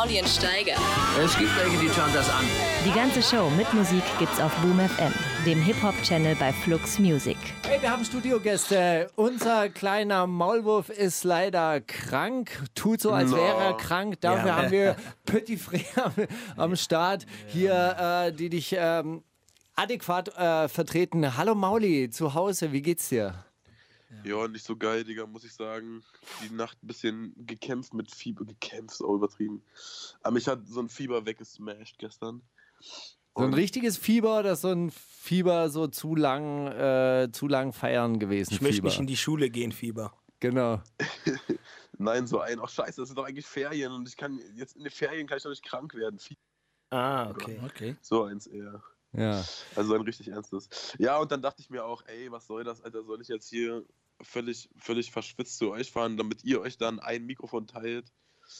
Mauli und Steiger. Es gibt welche, die schauen das an. Die ganze Show mit Musik gibt's auf Boom FM, dem Hip-Hop-Channel bei Flux Music. Hey, wir haben Studiogäste. Unser kleiner Maulwurf ist leider krank. Tut so, als No. wäre er krank. Dafür Ja. haben wir Petit Frère am, am Start hier, äh, die dich ähm, adäquat äh, vertreten. Hallo Mauli, zu Hause, wie geht's dir? Ja, nicht so geil, Digga, muss ich sagen. Die Nacht ein bisschen gekämpft mit Fieber. Gekämpft ist auch übertrieben. Aber mich hat so ein Fieber weggesmashed gestern. So ein richtiges Fieber oder so ein Fieber so zu lang, äh, zu lang feiern gewesen? Ich möchte nicht in die Schule gehen, Fieber. Genau. Nein, so ein, ach scheiße, das sind doch eigentlich Ferien und ich kann jetzt in den Ferien kann ich doch nicht krank werden. Fieber, Ah, okay. okay. So eins eher. Ja. Also ein richtig ernstes. Ja, und dann dachte ich mir auch, ey, was soll das, Alter, soll ich jetzt hier völlig, völlig verschwitzt zu euch fahren, damit ihr euch dann ein Mikrofon teilt?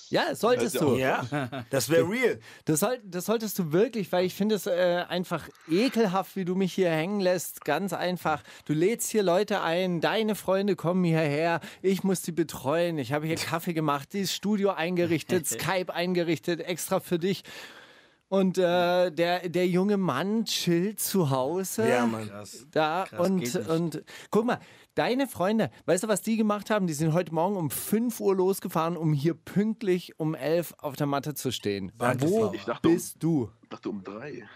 Ja, solltest Das ist du. ja Ja, das wäre real. Das, soll, das solltest du wirklich, weil ich finde es äh, einfach ekelhaft, wie du mich hier hängen lässt. Ganz einfach. Du lädst hier Leute ein, deine Freunde kommen hierher, ich muss sie betreuen. Ich habe hier Kaffee gemacht, dieses Studio eingerichtet, Skype eingerichtet, extra für dich. Und äh, der, der junge Mann chillt zu Hause. Ja, Mann. Da Krass, und, und guck mal, deine Freunde, weißt du, was die gemacht haben? Die sind heute Morgen um 5 Uhr losgefahren, um hier pünktlich um 11 auf der Matte zu stehen. Wo dachte, um- bist du? Ich dachte um drei.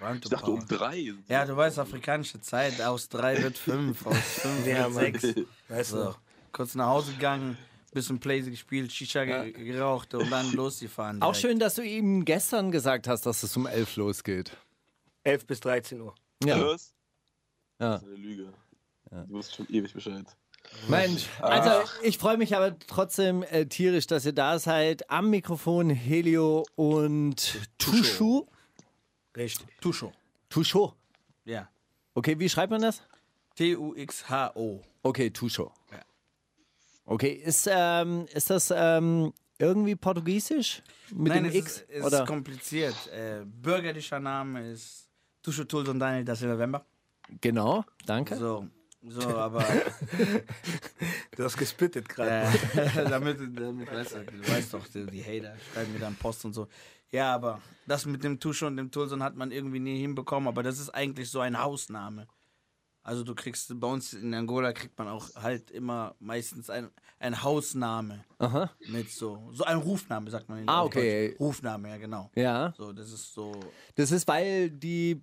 Warte, Ich dachte um drei. Ja, du weißt, afrikanische Zeit, aus drei wird fünf, aus fünf Ja, wird Mann. sechs. Weißt So, du? kurz nach Hause gegangen, bisschen Playsee gespielt, Shisha ge geraucht und dann losgefahren. Auch direkt. schön, dass du ihm gestern gesagt hast, dass es um 11 losgeht. 11 bis 13 Uhr. Ja. Ja. Das ist eine Lüge. Du wusst schon ewig Bescheid. Mensch, also ich freue mich aber trotzdem äh, tierisch, dass ihr da seid. Am Mikrofon Helio und Tushu. Richtig. Tuscho. Tusho. Ja. Okay, wie schreibt man das? T-U-X-H-O. Okay, Tusho. Ja. Okay, ist, ähm, ist das ähm, irgendwie portugiesisch? Mit Nein, dem es X? ist, es oder? ist kompliziert. Äh, bürgerlicher Name ist Tuscho Tulls und Daniel da Silva Wember. Genau, danke. So, so, aber Du hast gespittet gerade. äh, damit, damit weißt du, du weißt doch, die, die Hater schreiben mir dann Post und so. Ja, aber das mit dem Tuscho und dem Tulson hat man irgendwie nie hinbekommen, aber das ist eigentlich so ein Hausname. Also du kriegst bei uns in Angola kriegt man auch halt immer meistens ein, ein Hausname Aha. mit so so ein Rufname sagt man in Ah, okay. Rufname ja genau. Ja, So das ist so das ist, weil die.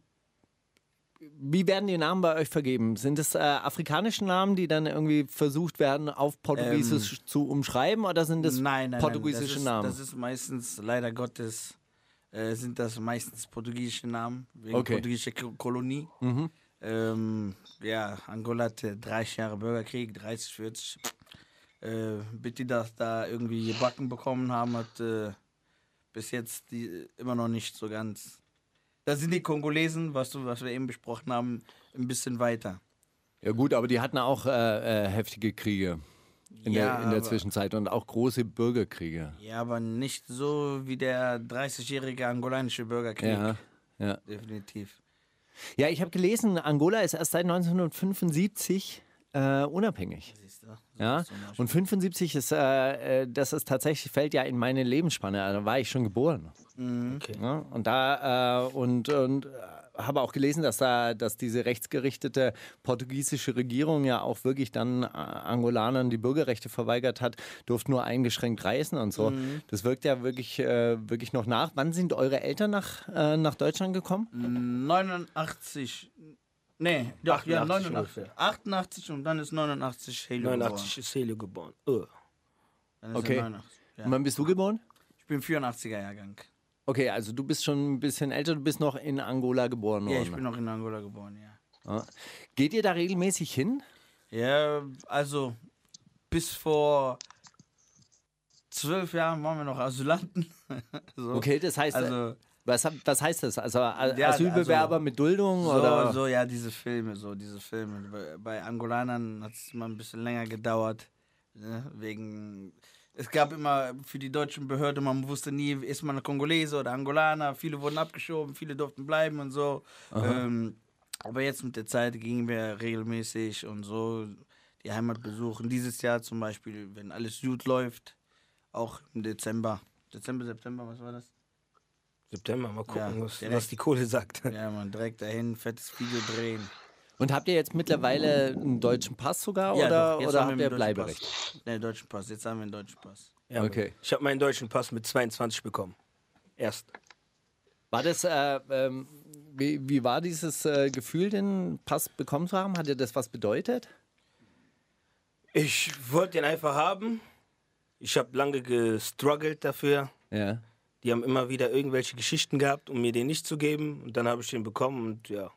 Wie werden die Namen bei euch vergeben? Sind es äh, afrikanische Namen, die dann irgendwie versucht werden, auf Portugiesisch zu umschreiben, oder sind es Ähm, nein, nein, portugiesische nein. Das ist, Namen? Das ist meistens leider Gottes äh, sind das meistens portugiesische Namen wegen Okay. portugiesischer Ko- Kolonie. Mhm. Ähm, ja, Angola hatte 30 Jahre Bürgerkrieg, 30, 40. Äh, bis die das da irgendwie gebacken bekommen haben, hat äh, bis jetzt die immer noch nicht so ganz. Da sind die Kongolesen, was, du, was wir eben besprochen haben, ein bisschen weiter. Ja gut, aber die hatten auch äh, äh, heftige Kriege in, Ja, der, in der Zwischenzeit und auch große Bürgerkriege. Ja, aber nicht so wie der 30-jährige angolanische Bürgerkrieg. Ja, ja. Definitiv. ja ich habe gelesen, Angola ist erst seit 1975 äh, unabhängig. Ja, und 75 ist, äh, äh, das ist tatsächlich, fällt ja in meine Lebensspanne. Da war ich schon geboren. Okay. Ja, und da, äh, und, und äh, habe auch gelesen, dass da, dass diese rechtsgerichtete portugiesische Regierung ja auch wirklich dann äh, Angolanern die Bürgerrechte verweigert hat, durften nur eingeschränkt reisen und so. Das wirkt ja wirklich, äh, wirklich noch nach. Wann sind eure Eltern nach, äh, nach Deutschland gekommen? 89. Nee, doch, ja, 88 89. ungefähr. 88 und dann ist 89 Helio 89 ist Helio geboren. Oh. geboren. Dann ist Okay. er 89. Ja. Und wann bist du geboren? Ich bin 84er Jahrgang. Okay, also du bist schon ein bisschen älter, du bist noch in Angola geboren worden. Ja, ich bin noch in Angola geboren, ja. Ja. Geht ihr da regelmäßig hin? Ja, also bis vor zwölf Jahren waren wir noch Asylanten. so. Okay, das heißt, Also, was, was heißt das? Also A- Ja, Asylbewerber also- mit Duldung so, oder? so, ja, diese Filme, so, diese Filme. Bei, bei Angolanern hat es immer ein bisschen länger gedauert. Ne? Wegen. Es gab immer für die deutschen Behörden, man wusste nie, ist man Kongolese oder Angolaner. Viele wurden abgeschoben, viele durften bleiben und so. Ähm, aber jetzt mit der Zeit gingen wir regelmäßig und so die Heimat besuchen. Dieses Jahr zum Beispiel, wenn alles gut läuft, auch im Dezember Dezember, September, was war das? September, mal gucken, Ja, was, direkt. was die Kohle sagt. Ja, man, direkt dahin, fettes Video drehen. Und habt ihr jetzt mittlerweile einen deutschen Pass sogar Ja, oder, doch, jetzt oder haben habt wir ihr Bleiberecht? Pass. Ne, deutschen Pass. Jetzt haben wir einen deutschen Pass. Ja, Okay. Ich habe meinen deutschen Pass mit 22 bekommen. Erst. War das, äh, ähm, wie, wie war dieses äh, Gefühl, den Pass bekommen zu haben? Hat dir das was bedeutet? Ich wollte den einfach haben. Ich habe lange gestruggelt dafür. Ja. Die haben immer wieder irgendwelche Geschichten gehabt, um mir den nicht zu geben. Und dann habe ich den bekommen und ja.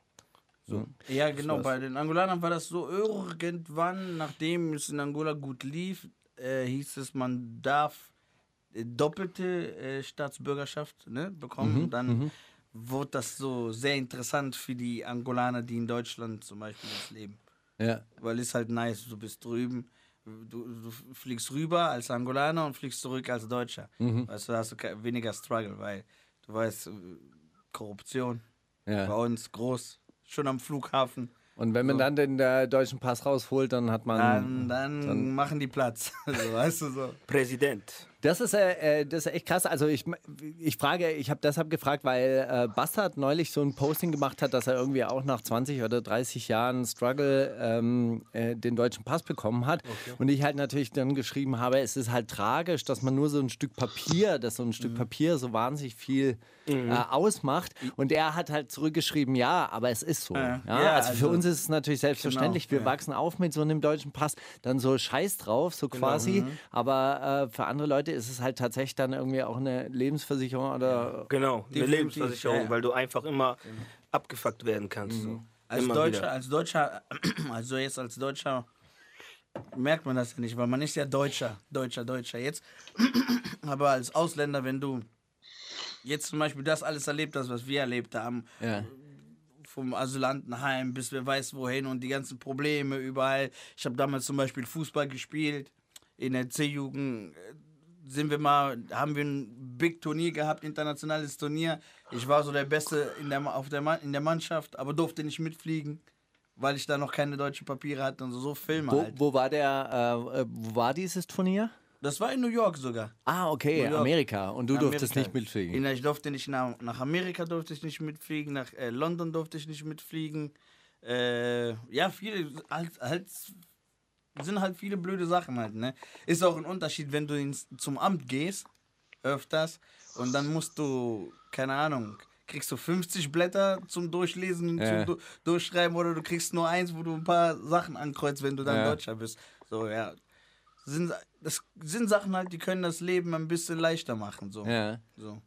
Ja, genau. Bei den Angolanern war das so irgendwann, nachdem es in Angola gut lief, äh, hieß es, man darf äh, doppelte äh, Staatsbürgerschaft ne, bekommen. Dann wurde das so sehr interessant für die Angolaner, die in Deutschland zum Beispiel jetzt leben. Ja. Weil es halt nice, du bist drüben, du, du fliegst rüber als Angolaner und fliegst zurück als Deutscher. Weißt du, da hast du weniger Struggle, weil du weißt, äh, Korruption ja. bei uns groß, schon am Flughafen. Und wenn man dann den äh, deutschen Pass rausholt, dann hat man. Dann, dann, machen die Platz. so, weißt du so. Präsident. Das ist, äh, äh, das ist echt krass. Also ich, ich frage, ich habe deshalb gefragt, weil äh, Bastard neulich so ein Posting gemacht hat, dass er irgendwie auch nach 20 oder 30 Jahren Struggle ähm, äh, den deutschen Pass bekommen hat. Und ich halt natürlich dann geschrieben habe, es ist halt tragisch, dass man nur so ein Stück Papier, dass so ein Stück Papier so wahnsinnig viel äh, ausmacht. Und er hat halt zurückgeschrieben, ja, aber es ist so. Ja, Ja, also, für also- uns ist es natürlich selbstverständlich. Wir ja. wachsen auf mit so einem deutschen Pass, dann so Scheiß drauf, so quasi. Aber äh, für andere Leute ist es halt tatsächlich dann irgendwie auch eine Lebensversicherung oder. Genau, eine Lebensversicherung, ja, ja. weil du einfach immer abgefuckt werden kannst. So. Als immer Deutscher, wieder. als Deutscher, also jetzt als Deutscher merkt man das ja nicht, weil man ist ja Deutscher, Deutscher, Deutscher jetzt. Aber als Ausländer, wenn du jetzt zum Beispiel das alles erlebt hast, was wir erlebt haben, Ja. vom Asylantenheim bis wer weiß wohin und die ganzen Probleme überall. Ich habe damals zum Beispiel Fußball gespielt. In der C-Jugend sind wir mal, haben wir ein Big Turnier gehabt, internationales Turnier. Ich war so der Beste in der, auf der, in der Mannschaft, aber durfte nicht mitfliegen, weil ich da noch keine deutschen Papiere hatte und so, so Filme Wo, halt. wo war der, äh, äh, wo war dieses Turnier? Das war in New York sogar. Ah, okay. Amerika. Und du durftest Amerika. nicht mitfliegen. Ich durfte nicht nach, nach Amerika durfte ich nicht mitfliegen, nach äh, London durfte ich nicht mitfliegen. Äh, ja, viele, halt, halt, sind halt viele blöde Sachen halt, ne? Ist auch ein Unterschied, wenn du ins, zum Amt gehst, öfters, und dann musst du, keine Ahnung, kriegst du 50 Blätter zum Durchlesen, Ja. zum du Durchschreiben, oder du kriegst nur eins, wo du ein paar Sachen ankreuzt, wenn du dann Ja. Deutscher bist. So, ja. Sind, das sind Sachen halt, die können das Leben ein bisschen leichter machen, so. Ja. so.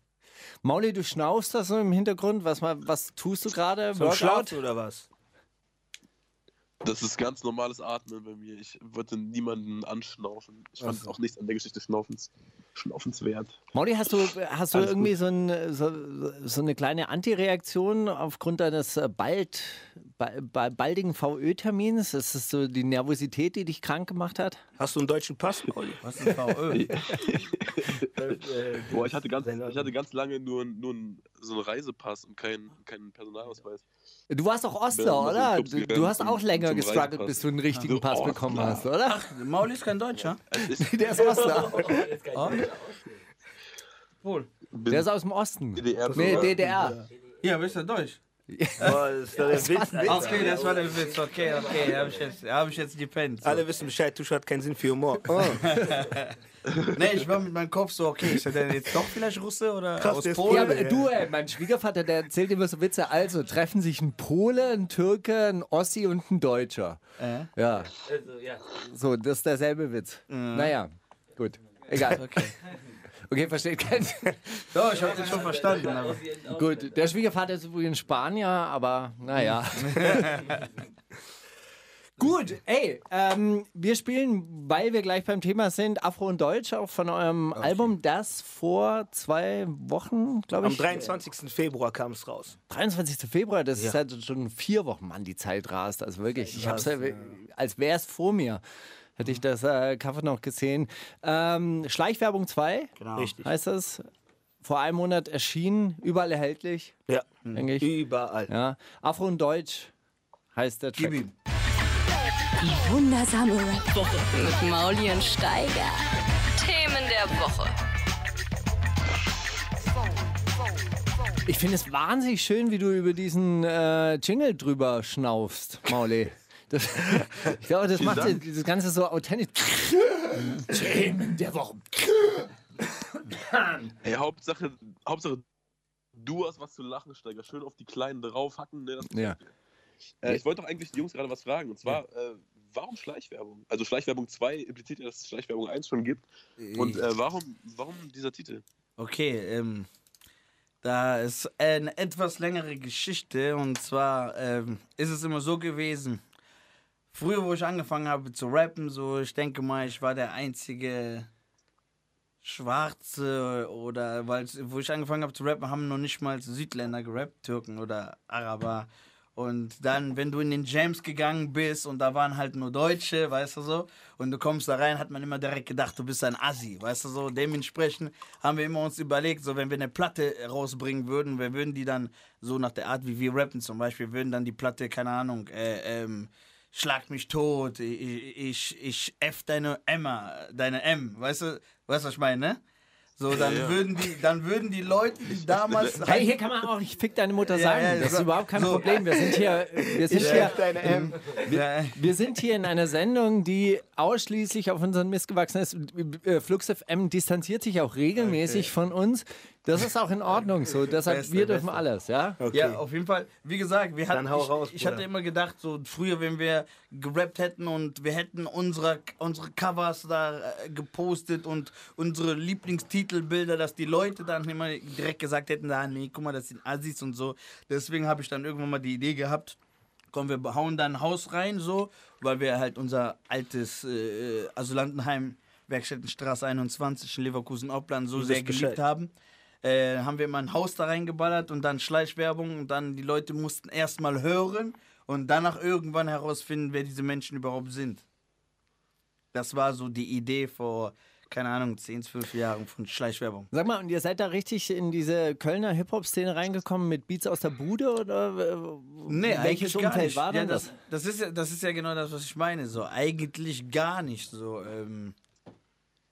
Mauli, du schnaufst da so im Hintergrund. Was, was tust du gerade? Zum Schlafen oder was? Das ist ganz normales Atmen bei mir. Ich wollte niemanden anschnaufen. Ich fand auch nichts an der Geschichte Schnaufens, schnaufenswert. Mauli, hast du, hast du Alles irgendwie so, ein, so, so eine kleine Antireaktion aufgrund deines äh, bald, ba- ba- baldigen VÖ-Termins? Ist das so die Nervosität, die dich krank gemacht hat? Hast du einen deutschen Pass, Pauli? Was ist ein VÖ? Boah, ich hatte ganz, ich hatte ganz lange nur, nur einen- so einen Reisepass und keinen keinen Personalausweis. Du warst doch Bin Ostler, oder? Du, du hast auch länger gestruggelt, bis du einen richtigen So, Pass oh, bekommen hast, oder? Mauli ist kein Deutscher. Ich Der ist Ostler. Wohl. Der ist aus dem Osten. DDR. Nee, DDR. Ja, bist du Deutsch? Boah, das ist doch der Witz, Alter. Okay, das war der Witz. Okay, okay, hab ich jetzt, hab ich jetzt gepennt. So. Alle wissen Bescheid, Tusch hat keinen Sinn für Humor. Nee, ich war mit meinem Kopf so, okay, ist er denn jetzt doch vielleicht Russe oder Krass, aus Polen? Ja, aber du, ey, mein Schwiegervater, der erzählt immer so Witze. Also, treffen sich ein Pole, ein Türke, ein Ossi und ein Deutscher. Äh? Ja. So, das ist derselbe Witz. Naja, gut. Egal. Okay. Okay, versteht kein. Doch, ich hab den schon verstanden. Aber. Gut, der Schwiegervater ist übrigens Spanier, aber naja. Gut, ey, ähm, wir spielen, weil wir gleich beim Thema sind, Afro und Deutsch, auch von eurem Album, das vor zwei Wochen, glaube Am ich. 23. Februar kam es raus. 23. Februar, das ist Ja. halt schon vier Wochen, Mann, die Zeit rast. Also wirklich, ich hab's ja, als wäre es vor mir. Hätte ich das äh, Cover noch gesehen. Ähm, Schleichwerbung 2 Genau. Richtig. heißt das. Vor einem Monat erschienen, überall erhältlich, Ja, denke ich. überall. Ja. Afro und Deutsch heißt der Track. Gib ihm. Die wundersame Rap-Woche mit Mauli und Steiger. Themen der Woche. Ich finde es wahnsinnig schön, wie du über diesen äh, Jingle drüber schnaufst, Mauli. Das, ich glaube, das Vielen macht Dank. das Ganze so authentisch. Themen der Woche. Hey, Hauptsache, Hauptsache, du hast was zu lachen, Steiger. Schön auf die Kleinen draufhacken. Ne? Ja. Äh, ich wollte doch eigentlich die Jungs gerade was fragen. Und zwar, äh, warum Schleichwerbung? Also Schleichwerbung 2 impliziert ja, dass es Schleichwerbung 1 schon gibt. Und äh, warum, warum dieser Titel? Okay, ähm, da ist eine etwas längere Geschichte und zwar ähm, ist es immer so gewesen. Früher, wo ich angefangen habe zu rappen, so ich denke mal, ich war der einzige Schwarze oder weil wo ich angefangen habe zu rappen, haben noch nicht mal Südländer gerappt, Türken oder Araber. Und dann, wenn du in den Jams gegangen bist und da waren halt nur Deutsche, weißt du so, und du kommst da rein, hat man immer direkt gedacht, du bist ein Assi, weißt du so. Dementsprechend haben wir immer uns überlegt, so wenn wir eine Platte rausbringen würden, wir würden die dann so nach der Art, wie wir rappen zum Beispiel, würden dann die Platte, keine Ahnung, äh, ähm, Schlag mich tot, ich, ich, ich F deine Emma, deine M, weißt du, weißt du, was ich meine, ne? So, dann ja. würden die, dann würden die Leute, die damals Hey, hier kann man auch nicht fick deine Mutter Ja, sagen. ja, das ist so- überhaupt kein so. Problem. Wir sind hier, wir sind hier, ähm, Ja, wir sind hier in einer Sendung, die ausschließlich auf unseren missgewachsenen ist. Äh, Flux FM distanziert sich auch regelmäßig von uns. Das ist auch in Ordnung so. Deshalb, Beste, wir dürfen Beste. alles, ja? Okay. Ja, auf jeden Fall. Wie gesagt, wir hatten, Dann hau ich, raus, ich hatte immer gedacht, so früher, wenn wir gerappt hätten und wir hätten unsere, unsere Covers da äh, gepostet und unsere Lieblingstitelbilder, dass die Leute dann immer direkt gesagt hätten, ah, nee, guck mal, das sind Assis und so. Deswegen habe ich dann irgendwann mal die Idee gehabt, komm, wir hauen da ein Haus rein, so, weil wir halt unser altes äh, Asylantenheim, Werkstättenstraße 21 in Leverkusen-Oppland so sehr geliebt Bescheid. haben. Äh, haben wir mal ein Haus da reingeballert und dann Schleichwerbung und dann die Leute mussten erstmal hören und danach irgendwann herausfinden, wer diese Menschen überhaupt sind. Das war so die Idee vor, keine Ahnung, 10, 12 Jahren von Schleichwerbung. Sag mal, und ihr seid da richtig in diese Kölner Hip-Hop-Szene reingekommen mit Beats aus der Bude? Oder äh, Nee, welches eigentlich gar Umfeld nicht. war ja, denn das, das? das, ist ja, das ist ja genau das, was ich meine. So, eigentlich gar nicht so. Ähm,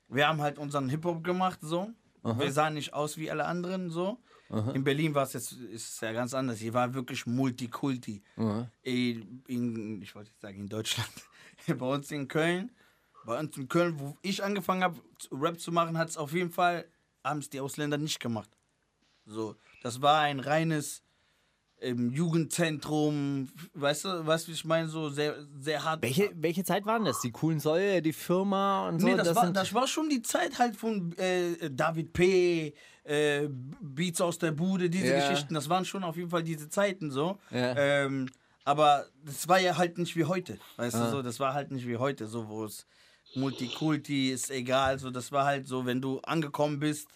wir haben halt unseren Hip-Hop gemacht, so. Wir sahen nicht aus wie alle anderen, so. In Berlin war es jetzt ist ja ganz anders. Hier war wirklich Multikulti. In, in, ich wollte jetzt sagen, in Deutschland. Bei uns in Köln. Bei uns in Köln, wo ich angefangen habe, Rap zu machen, hat es auf jeden Fall, haben es die Ausländer nicht gemacht. So, das war ein reines ähm, Jugendzentrum, weißt du, wie ich meine, so sehr, sehr hart. Welche, welche Zeit waren das? Die coolen Säue, die Firma und so? Nee, das, war, sind- das war schon die Zeit halt von äh, David P., äh, Beats aus der Bude, diese Ja. Geschichten, das waren schon auf jeden Fall diese Zeiten so. Ja. Ähm, aber das war ja halt nicht wie heute, weißt Ah. du so, das war halt nicht wie heute, so wo es Multikulti ist egal, so das war halt so, wenn du angekommen bist,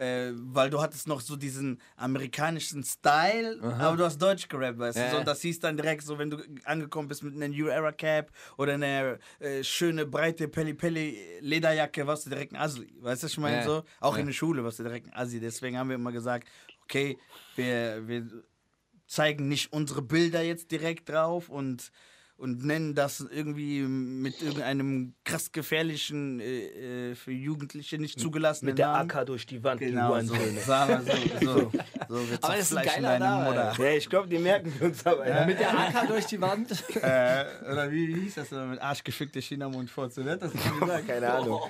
äh, weil du hattest noch so diesen amerikanischen Style, aber du hast Deutsch gerappt, weißt du, Ja. so, und das hieß dann direkt so, wenn du angekommen bist mit einer New Era Cap oder einer äh, schöne breite Pelli Pelli Lederjacke, warst du direkt ein Assi, weißt du, ich meine Ja. so, auch Ja. in der Schule warst du direkt ein Assi, deswegen haben wir immer gesagt, okay, wir, wir zeigen nicht unsere Bilder jetzt direkt drauf und, und nennen das irgendwie mit irgendeinem krass gefährlichen, äh, äh, für Jugendliche nicht zugelassenen Mit der Namen. AK durch die Wand, Genau, die so, sagen wir so, so, so wir Aber das ist ein geiler Name, Mutter. Ja, ich glaube, die merken wir uns aber. Ja. Mit der AK durch die Wand. Äh, oder wie hieß das mit arschgefickte China-Mund vorzu? Wer hat das denn gesagt? Keine Ahnung.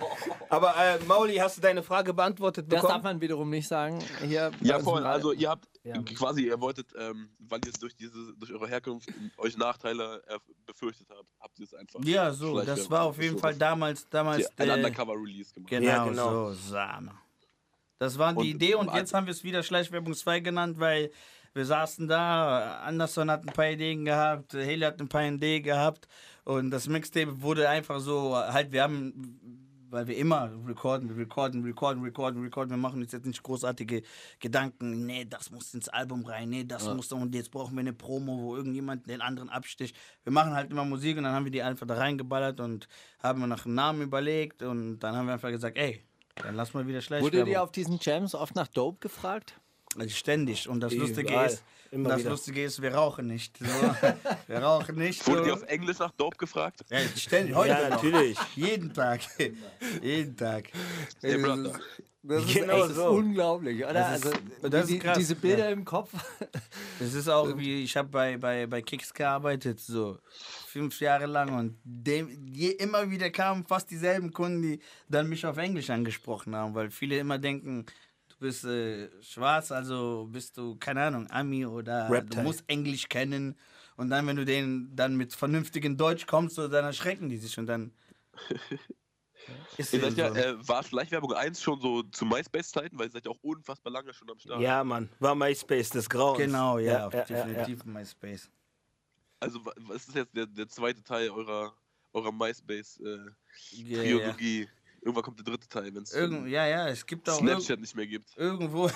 Aber äh, Mauli, hast du deine Frage beantwortet Das darf bekommen? man wiederum nicht sagen. Hier Ja, voll. Also ihr habt Ja. quasi, ihr wolltet, ähm, weil ihr es durch diese, durch eure Herkunft euch Nachteile äh, befürchtet habt, habt ihr es einfach. Ja, so, das war auf jeden So, Fall damals, damals Ein der- Undercover-Release gemacht. Genau, Ja, genau. so, Same. Das war die Und- Idee und jetzt haben wir es wieder Schleichwerbung 2 genannt, weil wir saßen da, Anderson hat ein paar Ideen gehabt, Haley hat ein paar Ideen gehabt und das Mixtape wurde einfach so, halt, wir haben, weil wir immer recorden, wir recorden, recorden, recorden, recorden, wir machen uns jetzt nicht großartige Gedanken, nee, das muss ins Album rein, nee, das muss da und jetzt brauchen wir eine Promo, wo irgendjemand den anderen absticht. Wir machen halt immer Musik und dann haben wir die einfach da reingeballert und haben nach einem Namen überlegt und dann haben wir einfach gesagt, ey, dann lass mal wieder Schleichwerbung. Wurde dir auf diesen Jams oft nach Dope gefragt? Also ständig. Und das Lustige Überall. ist, Immer das wieder. Lustige ist, wir rauchen nicht. So. wir rauchen nicht. So. Wurdet ihr auf Englisch nach Dope gefragt? Ja, ständig. Heute Ja, noch. natürlich. Jeden Tag. Jeden Tag. Das ist Genau echt Das ist so. unglaublich, oder? Das ist- also, das ist die, krass, diese Bilder ja. im Kopf. Das ist auch wie, ich habe bei, bei, bei Kicks gearbeitet, so fünf Jahre lang und dem, je, immer wieder kamen fast dieselben Kunden, die dann mich auf Englisch angesprochen haben, weil viele immer denken, bist äh, schwarz, also bist du, keine Ahnung, Ami oder du Reptile. musst Englisch kennen und dann, wenn du denen dann mit vernünftigem Deutsch kommst, so, dann erschrecken die sich und dann ist Ihr seid ja, so. äh, war Schleichwerbung 1 schon so zu MySpace-Zeiten, weil ihr seid ja auch unfassbar lange schon am Start. Ja, Mann. War MySpace des Grauens. Genau, ja, ja, ja, ja. definitiv MySpace. Also, wa- was ist jetzt der, der zweite Teil eurer, eurer Ja, ja. MySpace-Triologie? Irgendwann kommt der dritte Teil, wenn es ja, ja, es gibt auch Snapchat nicht mehr gibt. irgendwo,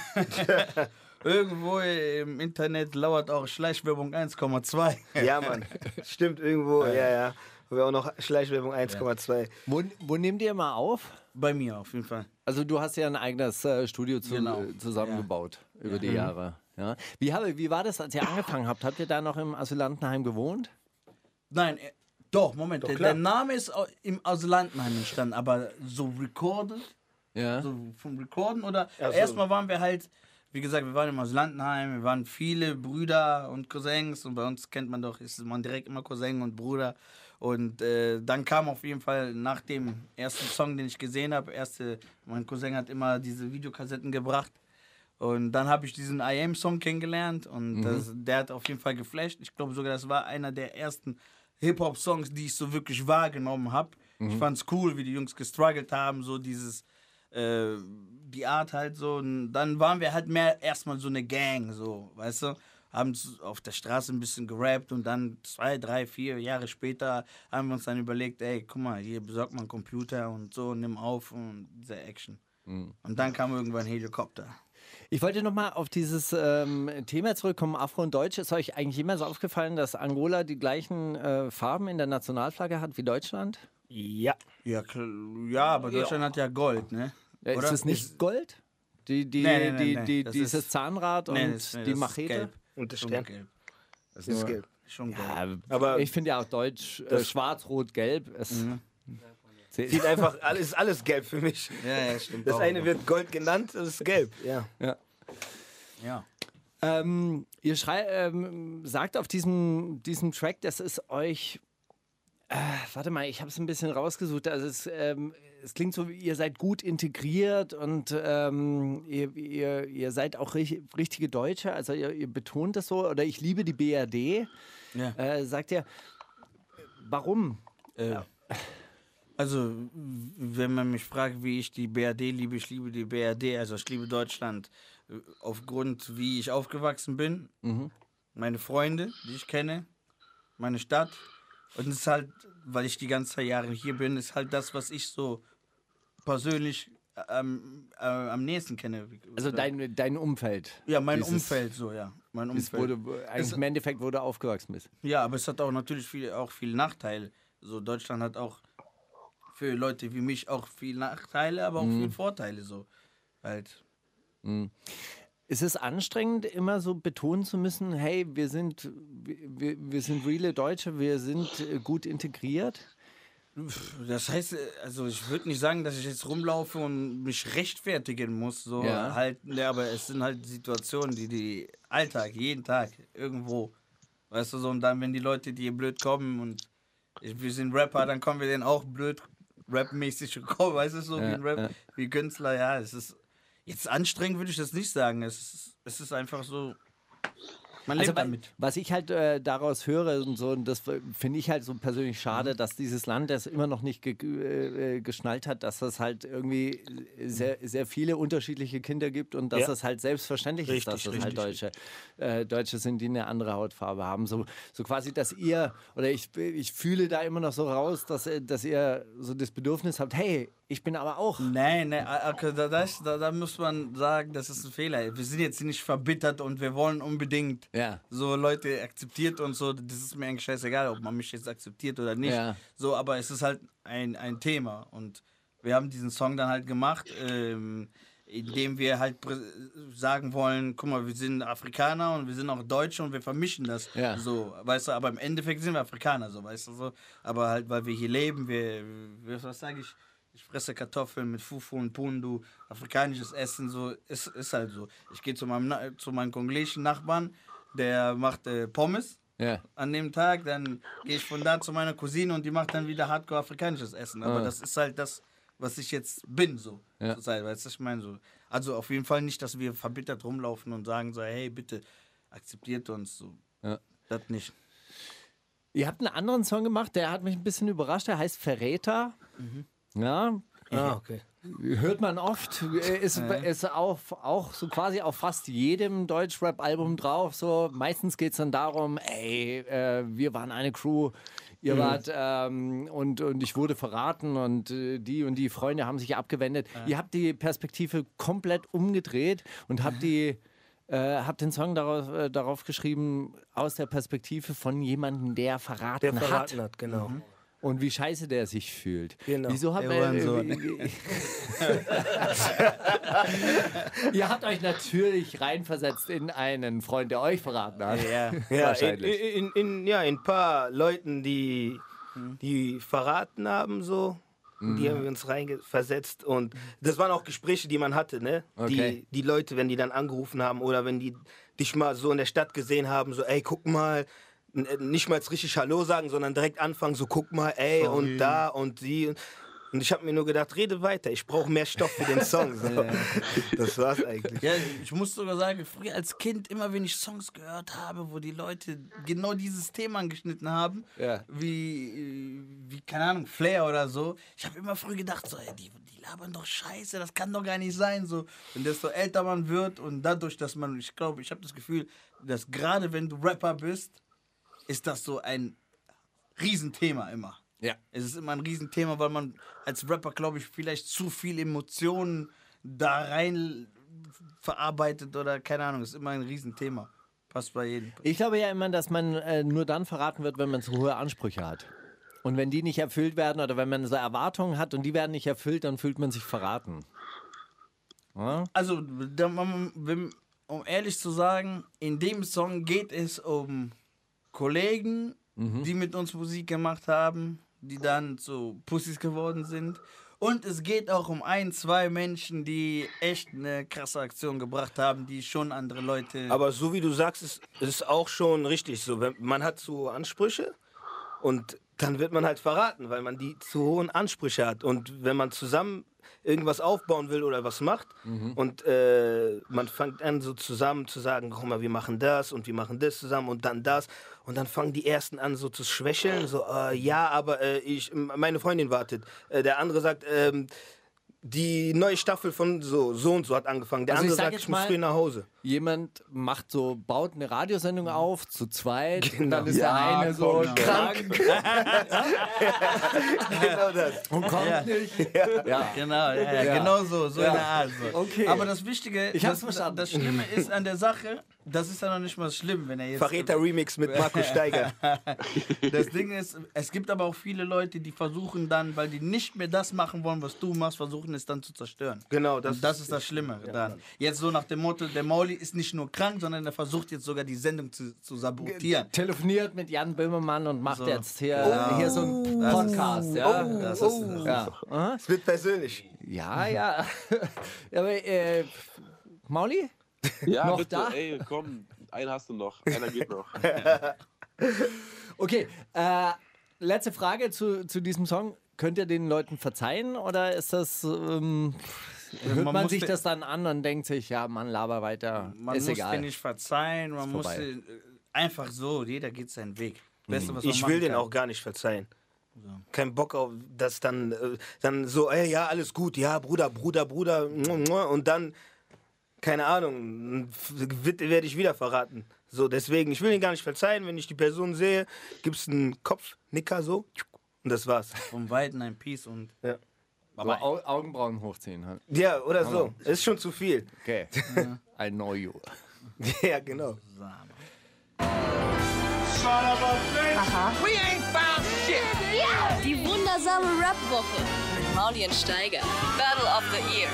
irgendwo im Internet lauert auch Schleichwerbung 1,2. Ja, Mann. Stimmt irgendwo, ja, ja. Wo wir auch noch Schleichwerbung 1,2. Wo, wo nehmt ihr mal auf? Bei mir auf jeden Fall. Also du hast ja ein eigenes äh, Studio zu, Genau. zusammengebaut über die Jahre. Ja. Wie, habe, wie war das, als ihr angefangen habt? Habt ihr da noch im Asylantenheim gewohnt? Nein, doch, Moment, der, klar. der Name ist au- im Asylantenheim entstanden, aber so recorded, Ja. so vom Recorden oder so. erstmal waren wir halt, wie gesagt, wir waren im Asylantenheim, wir waren viele Brüder und Cousins und bei uns kennt man doch, ist man direkt immer Cousin und Bruder. Und äh, dann kam auf jeden Fall nach dem ersten Song, den ich gesehen habe, erste, mein Cousin hat immer diese Videokassetten gebracht. Und dann habe ich diesen I Am Song kennengelernt und das, der hat auf jeden Fall geflasht. Ich glaube sogar, das war einer der ersten Hip-Hop-Songs, die ich so wirklich wahrgenommen habe. Ich fand's cool, wie die Jungs gestruggelt haben, so dieses, äh, die Art halt so. Und dann waren wir halt mehr erstmal so eine Gang, so, weißt du? Haben auf der Straße ein bisschen gerappt und dann zwei, drei, vier Jahre später haben wir uns dann überlegt, ey, guck mal, hier besorgt man einen Computer und so, nimm auf und diese Action. Und dann kam irgendwann Helikopter. Ich wollte noch mal auf dieses ähm, Thema zurückkommen, Afro und Deutsch. Ist euch eigentlich jemals aufgefallen, dass Angola die gleichen äh, Farben in der Nationalflagge hat wie Deutschland? Ja. Ja, ja aber Deutschland hat ja Gold, ne? Oder? Ist es nicht Gold? Die, die, Nee, nee, nee, die, nee. die, Das dieses ist- Zahnrad Nee, und das- nee, die das ist Machete? gelb. Und Schon Stern. gelb. Das ist gelb. Schon gelb. Ja, Aber- ich finde ja auch Deutsch, äh, schwarz, rot, gelb. Es Mhm. Sieht einfach, alles, ist alles gelb für mich. Ja, ja, stimmt. Das eine wird Gold genannt, das ist gelb. Ja. Ja. Ähm, ihr schrei ähm, sagt auf diesem, diesem Track, dass es euch. Äh, warte mal, ich habe es ein bisschen rausgesucht. Also es, ähm, es klingt so, wie ihr seid gut integriert und ähm, ihr, ihr, ihr seid auch ri richtige Deutsche. Also ihr, ihr betont das so. Oder ich liebe die BRD. Ja. Äh, sagt ihr, warum? Äh, also, wenn man mich fragt, wie ich die BRD liebe, ich liebe die BRD, also ich liebe Deutschland aufgrund, wie ich aufgewachsen bin, meine Freunde, die ich kenne, meine Stadt. Und es ist halt, weil ich die ganze Jahre hier bin, ist halt das, was ich so persönlich ähm, äh, am nächsten kenne. Also dein, dein Umfeld. ja, mein dieses- Umfeld so, ja. Mein Umfeld. wurde, eigentlich Es- im Endeffekt, wo du aufgewachsen bist. Ja, aber es hat auch natürlich viel, auch viel Nachteile. So Deutschland hat auch für Leute wie mich auch viel Nachteile, aber auch viel Vorteile so. Halt. Ist es anstrengend, immer so betonen zu müssen, hey, wir sind, wir, wir sind reale Deutsche, wir sind äh, gut integriert? Das heißt, äh, also ich würde nicht sagen, dass ich jetzt rumlaufe und mich rechtfertigen muss, so Ja. halt, ja, aber es sind halt Situationen, die die Alltag, jeden Tag, irgendwo, weißt du so, und dann, wenn die Leute dir blöd kommen und ich, wir sind Rapper, dann kommen wir denen auch blöd rapmäßig kommen, weißt du so, wie Ja, ein Rap, ja. wie Künstler, ja, es ist, jetzt anstrengend würde ich das nicht sagen, es ist, es ist einfach so, man lebt Also, weil- damit. was ich halt äh, daraus höre und so, und das finde ich halt so persönlich schade, dass dieses Land das immer noch nicht ge äh, äh, geschnallt hat, dass es halt irgendwie sehr, sehr viele unterschiedliche Kinder gibt und dass Ja. es halt selbstverständlich ist, dass Richtig, es halt richtig, Deutsche, äh, Deutsche sind, die eine andere Hautfarbe haben. So, so quasi, dass ihr, oder ich, ich fühle da immer noch so raus, dass, äh, dass ihr so das Bedürfnis habt, hey, ich bin aber auch. Nein, nein, okay, da, das, da, da muss man sagen, das ist ein Fehler. Wir sind jetzt nicht verbittert und wir wollen unbedingt Ja. so Leute akzeptiert und so. Das ist mir eigentlich scheißegal, ob man mich jetzt akzeptiert oder nicht. Ja. So, aber es ist halt ein, ein Thema und wir haben diesen Song dann halt gemacht, ähm, indem wir halt sagen wollen, guck mal, wir sind Afrikaner und wir sind auch Deutsche und wir vermischen das Ja. so, weißt du, aber im Endeffekt sind wir Afrikaner, so, weißt du, so, aber halt, weil wir hier leben, wir, wir was sage ich, Ich fresse Kartoffeln mit Fufu und Pundu, afrikanisches Essen, so ist, ist halt so. Ich gehe zu meinem, zu meinem kongolesischen Nachbarn, der macht äh, Pommes Ja. an dem Tag, dann gehe ich von da zu meiner Cousine und die macht dann wieder hardcore afrikanisches Essen. Aber Ah. das ist halt das, was ich jetzt bin, so Ja. zur Zeit. Weißt du, ich meine so. Also auf jeden Fall nicht, dass wir verbittert rumlaufen und sagen so, hey, bitte akzeptiert uns so. Ja. Das nicht. Ihr habt einen anderen Song gemacht, der hat mich ein bisschen überrascht. Der heißt Verräter. Ja, Ah, okay. Hört man oft. Ist, ist auch, auch so quasi auf fast jedem Deutschrap-Album drauf. So meistens geht es dann darum, ey, äh, wir waren eine Crew. Ihr wart ähm, und, und ich wurde verraten und äh, die und die Freunde haben sich abgewendet. Ihr habt die Perspektive komplett umgedreht und habt die äh, habt den Song darauf, äh, darauf geschrieben aus der Perspektive von jemandem, der verraten, Der verraten hat hat, genau. Und wie scheiße der sich fühlt. Genau. Wieso habt ihr, äh, ihr habt euch natürlich reinversetzt in einen Freund, der euch verraten hat. Ja. Ja, in, Wahrscheinlich. in, in, ja, in ein paar Leuten, die, die verraten haben, so. Die haben wir uns reinversetzt und das waren auch Gespräche, die man hatte, ne? Okay. Die, die Leute, wenn die dann angerufen haben oder wenn die dich mal so in der Stadt gesehen haben, so, ey, guck mal, nicht mal jetzt richtig Hallo sagen, sondern direkt anfangen, so, guck mal, ey, und da und die. Und ich habe mir nur gedacht, rede weiter, ich brauche mehr Stoff für den Song. So. Das war's eigentlich. Ja, ich muss sogar sagen, früher als Kind, immer wenn ich Songs gehört habe, wo die Leute genau dieses Thema angeschnitten haben, Ja. wie, äh, wie, keine Ahnung, Flair oder so, ich habe immer früh gedacht, so, ey, die, die labern doch scheiße, das kann doch gar nicht sein. So. Und desto älter man wird und dadurch, dass man, ich glaube, ich habe das Gefühl, dass gerade wenn du Rapper bist, ist das so ein Riesenthema immer. Ja. Es ist immer ein Riesenthema, weil man als Rapper, glaube ich, vielleicht zu viel Emotionen da rein verarbeitet oder keine Ahnung, ist immer ein Riesenthema. Passt bei jedem. Ich glaube ja immer, dass man äh, nur dann verraten wird, wenn man zu hohe Ansprüche hat. Und wenn die nicht erfüllt werden oder wenn man so Erwartungen hat und die werden nicht erfüllt, dann fühlt man sich verraten. Ja? Also, um ehrlich zu sagen, in dem Song geht es um Kollegen, die mit uns Musik gemacht haben, die dann so Pussys geworden sind. Und es geht auch um ein, zwei Menschen, die echt eine krasse Aktion gebracht haben, die schon andere Leute. Aber so wie du sagst, ist es auch schon richtig so. Man hat so hohe Ansprüche und dann wird man halt verraten, weil man die zu hohen Ansprüche hat. Und wenn man zusammen irgendwas aufbauen will oder was macht und äh, man fängt an so zusammen zu sagen, guck mal, wir machen das und wir machen das zusammen und dann das und dann fangen die ersten an so zu schwächeln, so äh, ja, aber äh, ich, meine Freundin wartet. Äh, der andere sagt, ähm, die neue Staffel von so so und so hat angefangen. Der Also ich andere sag sagt, ich muss mal- früh nach Hause. Jemand macht so, baut eine Radiosendung auf, zu zweit, und Genau. dann ist Ja, der eine so krank genau das. und kommt Ja. nicht. Ja. Genau, ja, ja, Ja. genau so, so Ja. in der Art. So. Okay. Aber das Wichtige, Ich das, verstanden. das Schlimme ist an der Sache, das ist ja noch nicht mal schlimm, wenn er jetzt. Verräter Remix mit Markus Steiger. Das Ding ist, es gibt aber auch viele Leute, die versuchen dann, weil die nicht mehr das machen wollen, was du machst, versuchen es dann zu zerstören. Genau, das, Und das ist das Schlimme daran. Jetzt so nach dem Motto, der Mauli ist nicht nur krank, sondern er versucht jetzt sogar die Sendung zu, zu sabotieren. Telefoniert mit Jan Böhmermann und macht So. jetzt hier, hier so einen Podcast. ja. Das ist, ja. Aha. Es wird persönlich. ja, ja. Aber, äh, Mauli? Ja, Noch bitte, da? ey, komm, einen hast du noch. Einer geht noch. Okay, äh, letzte Frage zu, zu diesem Song. Könnt ihr den Leuten verzeihen oder ist das, ähm, hört man, man sich das dann an und denkt sich, ja, Mann, laber weiter, man ist muss egal. den nicht verzeihen, man muss den, äh, einfach so, jeder geht seinen Weg. Beste, was man Ich will den kann. auch gar nicht verzeihen. Kein Bock auf das dann, äh, dann so, ey, ja, alles gut, ja, Bruder, Bruder, Bruder, und dann, keine Ahnung, werde ich wieder verraten. So, deswegen, ich will ihn gar nicht verzeihen. Wenn ich die Person sehe, gibt es einen Kopfnicker so und das war's. Vom Weiten ein Peace und. Ja, So, Au Augenbrauen hochziehen. halt. ja oder so. Ist schon zu viel. Okay, I know you. Ja, genau. Die wundersame Rap-Woche mit Mauli und Steiger. Battle of the Year.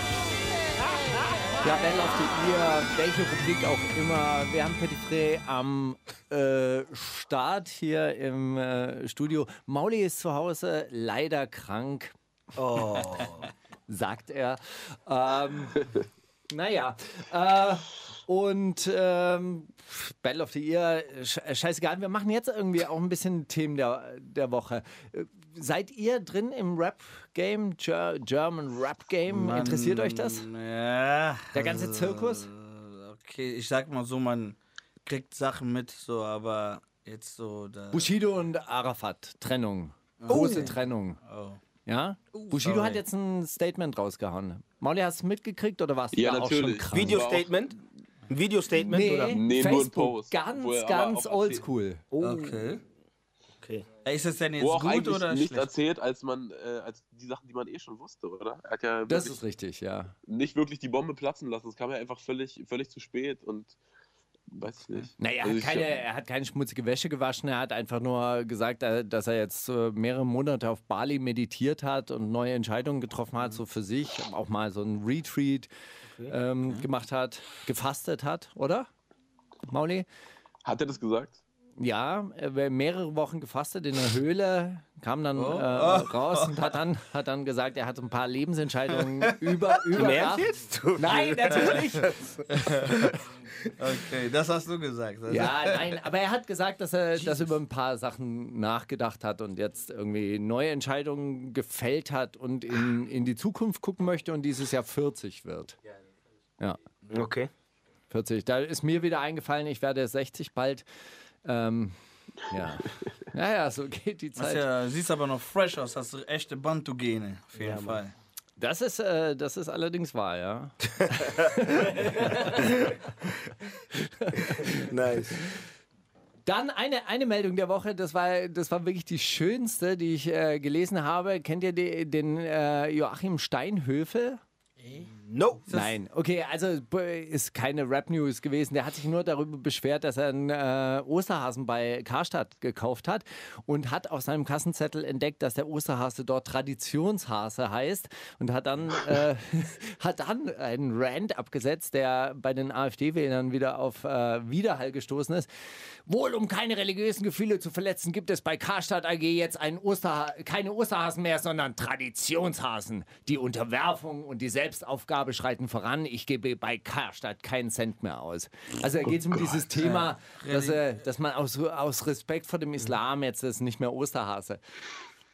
Ja, Battle of the Year, welche Rubrik auch immer. Wir haben Petit Frey am äh, Start hier im äh, Studio. Mauli ist zu Hause leider krank. Oh. sagt er. Ähm, naja, äh, und ähm, Battle of the Year, sch scheißegal, wir machen jetzt irgendwie auch ein bisschen Themen der, der Woche. Seid ihr drin im Rap-Game, Ger German Rap-Game? Man- Interessiert euch das? Ja. Der ganze Zirkus? äh, Okay, ich sag mal so, man kriegt Sachen mit, so, aber jetzt so. Da, Bushido und Arafat, Trennung. Große Trennung. oh. Ja? Bushido sorry. hat jetzt ein Statement rausgehauen. Mauli, hast du es mitgekriegt oder warst du Ja, da auch schon natürlich. krank? Video-Statement? Ein Video-Statement? Nee, Oder? Nee, nur ein Facebook, Post, ganz, ganz oldschool. Okay. Okay. Ist es denn jetzt Wo auch gut eigentlich oder nichts schlecht? erzählt, als man, äh, als die Sachen, die man eh schon wusste, oder? Er hat ja Das ist richtig, ja. nicht wirklich die Bombe platzen lassen. Es kam ja einfach völlig, völlig zu spät und weiß ich nicht. Naja, er Also hat, ich- keine, er hat keine schmutzige Wäsche gewaschen. Er hat einfach nur gesagt, äh, dass er jetzt äh, mehrere Monate auf Bali meditiert hat und neue Entscheidungen getroffen hat, so für sich. Auch mal so ein Retreat ähm, gemacht hat, gefastet hat, oder? Mauli? Hat er das gesagt? Ja, er war mehrere Wochen gefastet in der Höhle, kam dann äh, raus und hat dann, hat dann gesagt, er hat ein paar Lebensentscheidungen über, überdacht. jetzt? Nein, natürlich nicht. Okay, das hast du gesagt. Das Ja, nein, aber er hat gesagt, dass er, dass er über ein paar Sachen nachgedacht hat und jetzt irgendwie neue Entscheidungen gefällt hat und in, in die Zukunft gucken möchte und dieses Jahr 40 wird. Ja, Okay. 40. Da ist mir wieder eingefallen, ich werde 60 bald. Ähm, ja. Naja, so geht die Zeit. ja, siehst aber noch fresh aus, hast du echte Bantu-Gene, auf jeden Fall. Das ist, äh, das ist allerdings wahr, ja. Nice. Dann eine, eine Meldung der Woche, das war, das war wirklich die schönste, die ich äh, gelesen habe. Kennt ihr die, den äh, Joachim Steinhöfel? No. Nein, okay, also ist keine Rap-News gewesen. Der hat sich nur darüber beschwert, dass er einen äh, Osterhasen bei Karstadt gekauft hat und hat auf seinem Kassenzettel entdeckt, dass der Osterhase dort Traditionshase heißt und hat dann, äh, hat dann einen Rant abgesetzt, der bei den AfD-Wählern wieder auf äh, Widerhall gestoßen ist. Wohl um keine religiösen Gefühle zu verletzen, gibt es bei Karstadt AG jetzt einen Osterha keine Osterhasen mehr, sondern Traditionshasen. Die Unterwerfung und die Selbstaufgabe schreiten voran. Ich gebe bei Karstadt keinen Cent mehr aus. Also da geht es um dieses Thema, dass, äh, dass man aus, aus Respekt vor dem Islam jetzt ist nicht mehr Osterhase.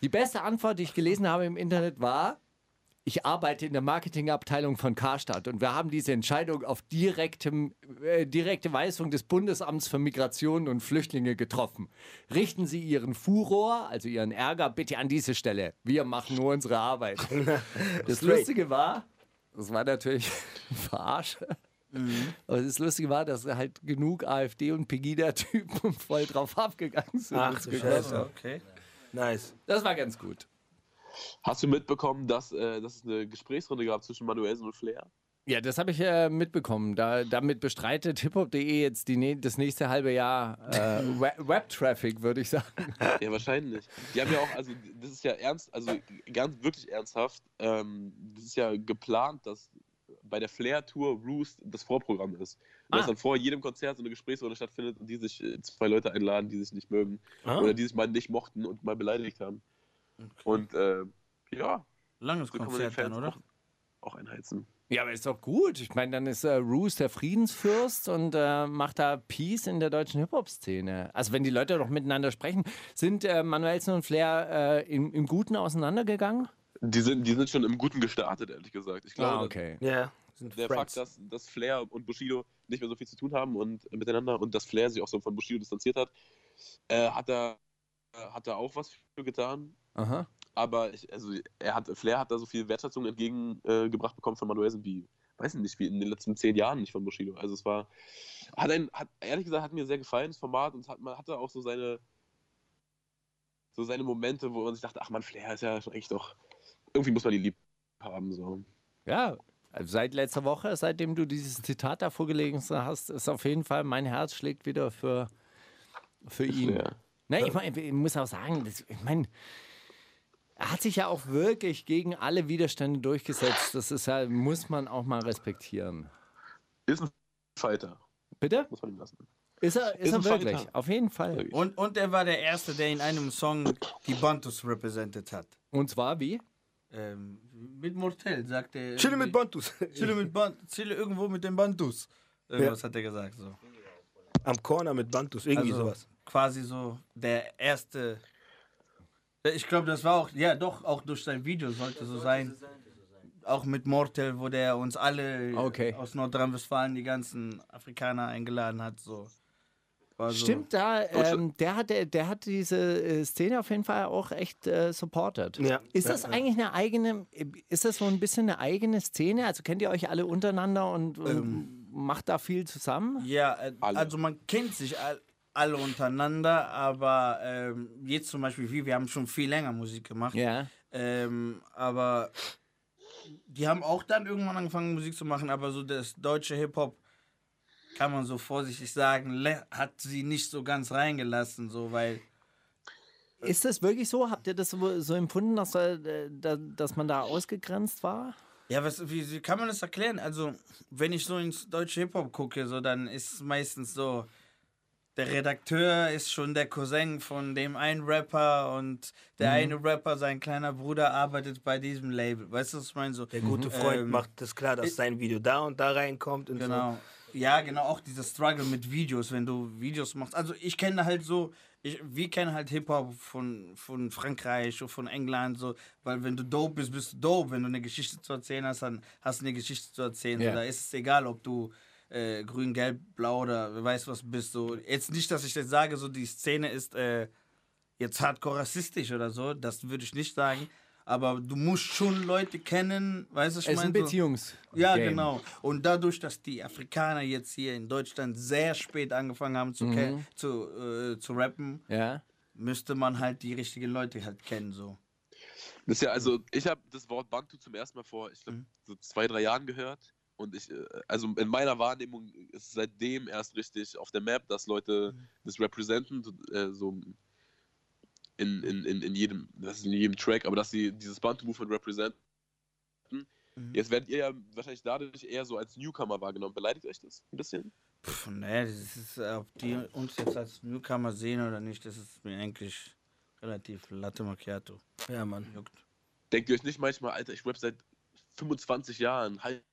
Die beste Antwort, die ich gelesen habe im Internet war, ich arbeite in der Marketingabteilung von Karstadt und wir haben diese Entscheidung auf direktem, äh, direkte Weisung des Bundesamts für Migration und Flüchtlinge getroffen. Richten Sie Ihren Furor, also Ihren Ärger, bitte an diese Stelle. Wir machen nur unsere Arbeit. Das Lustige war, das war natürlich Verarsche. Aber das Lustige war, dass halt genug AfD und Pegida-Typen voll drauf abgegangen sind. Ach, Das du Scheiße. Okay. Nice. Das war ganz gut. Hast du mitbekommen, dass, äh, dass es eine Gesprächsrunde gab zwischen Manuelsen und Flair? Ja, das habe ich äh, mitbekommen. Da, damit bestreitet hiphop.de jetzt die, das nächste halbe Jahr äh, Web- Web-Traffic, würde ich sagen. Ja, wahrscheinlich. Die haben ja auch, also das ist ja ernst, also ganz wirklich ernsthaft. Ähm, das ist ja geplant, dass bei der Flair-Tour Roost das Vorprogramm ist. Und Ah. Dass dann vor jedem Konzert so eine Gesprächsrunde stattfindet und die sich äh, zwei Leute einladen, die sich nicht mögen Ah. oder die sich mal nicht mochten und mal beleidigt haben. Und äh, ja, Langes so Konzert dann, oder? auch, auch einheizen. Ja, aber ist doch gut. Ich meine, dann ist äh, Roos der Friedensfürst und äh, macht da Peace in der deutschen Hip-Hop-Szene. Also wenn die Leute doch miteinander sprechen. Sind äh, Manuelsen und Flair äh, im, im Guten auseinandergegangen? Die sind, die sind schon im Guten gestartet, ehrlich gesagt. Ich glaube, Ah, okay. Ja. Sind der Friends. Fakt, dass, dass Flair und Bushido nicht mehr so viel zu tun haben und äh, miteinander und dass Flair sich auch so von Bushido distanziert hat, äh, hat er äh, hat er auch was für getan. Aha. Aber ich, also er hat, Flair hat da so viel Wertschätzung entgegengebracht äh, bekommen von Manuelsen wie, weiß ich nicht, wie in den letzten zehn Jahren nicht von Bushido. Also es war, hat ein, hat, ehrlich gesagt, hat mir sehr gefallen, das Format, und hat, man hatte auch so seine, so seine Momente, wo man sich dachte, ach man, Flair ist ja schon eigentlich doch, irgendwie muss man ihn lieb haben, so. Ja, also seit letzter Woche, seitdem du dieses Zitat da vorgelegen hast, ist auf jeden Fall mein Herz schlägt wieder für, für ihn. Flair. Ne, ich, mein, ich muss auch sagen, das, ich meine, er hat sich ja auch wirklich gegen alle Widerstände durchgesetzt. Das ist ja, muss man auch mal respektieren. Ist ein Fighter, Bitte? muss man ihm lassen. Ist er, ist Ist er ein wirklich? Fighter. Auf jeden Fall. Und, und er war der Erste, der in einem Song die Bantus represented hat. Und zwar wie? Ähm, mit Mortel, sagt er. Chille mit Bantus. Chille mit Band, chille irgendwo mit den Bantus. Irgendwas hat er gesagt so. Am Corner mit Bantus, irgendwie Also sowas. quasi so der erste. Ich glaube, das war auch, ja doch, auch durch sein Video sollte so sein. Auch mit Mortel, wo der uns alle Okay. aus Nordrhein-Westfalen, die ganzen Afrikaner eingeladen hat. So. War so. Stimmt, da, ähm, der, hat, der, der hat diese äh, Szene auf jeden Fall auch echt äh, supported. Ja. Ist das ja. eigentlich eine eigene, ist das so ein bisschen eine eigene Szene? Also kennt ihr euch alle untereinander und, Ähm. macht da viel zusammen? Ja, äh, also man kennt sich alle untereinander, aber ähm, jetzt zum Beispiel, wir, wir haben schon viel länger Musik gemacht. Ja. Ähm, aber die haben auch dann irgendwann angefangen, Musik zu machen, aber so das deutsche Hip-Hop, kann man so vorsichtig sagen, hat sie nicht so ganz reingelassen, so, weil. Ist das wirklich so? Habt ihr das so, so empfunden, dass, da, dass man da ausgegrenzt war? Ja, was, wie, wie kann man das erklären? Also, wenn ich so ins deutsche Hip-Hop gucke, so, dann ist es meistens so, der Redakteur ist schon der Cousin von dem einen Rapper und der eine Rapper, sein kleiner Bruder, arbeitet bei diesem Label. Weißt du, was ich meine? So, Der gute Freund Ähm, macht es klar, dass sein Video da und da reinkommt und Genau. Ja, genau, auch dieser Struggle mit Videos, wenn du Videos machst. Also ich kenne halt so, ich, wir kennen halt Hip-Hop von, von Frankreich oder von England, so, weil wenn du dope bist, bist du dope. Wenn du eine Geschichte zu erzählen hast, dann hast du eine Geschichte zu erzählen. Ja. So, da ist es egal, ob du äh, grün, gelb, blau oder wer weiß was bist. So. Jetzt nicht, dass ich jetzt sage, so die Szene ist äh, jetzt hardcore rassistisch oder so, das würde ich nicht sagen. Aber du musst schon Leute kennen, weißt du, ich Es ist meine? ein So- Beziehungs. ja, Game. genau. Und dadurch, dass die Afrikaner jetzt hier in Deutschland sehr spät angefangen haben zu, ke- zu, äh, zu rappen, Ja. müsste man halt die richtigen Leute halt kennen. So. Das ist ja, also ich habe das Wort Bantu zum ersten Mal vor, ich glaube, Mhm. so zwei, drei Jahren gehört. Und ich, äh, also in meiner Wahrnehmung ist es seitdem erst richtig auf der Map, dass Leute Mhm. das representen, so, äh, so in, in, in, in jedem, das ist in jedem Track, aber dass sie dieses Bantu-Movement representen. Mhm. Jetzt werdet ihr ja wahrscheinlich dadurch eher so als Newcomer wahrgenommen. Beleidigt euch das ein bisschen? Pff, nee, das ist, äh, ob die uns jetzt als Newcomer sehen oder nicht, das ist mir eigentlich relativ Latte Macchiato. Ja, Mann. Juckt. Denkt ihr euch nicht manchmal, Alter, ich rap seit 25 Jahren, halt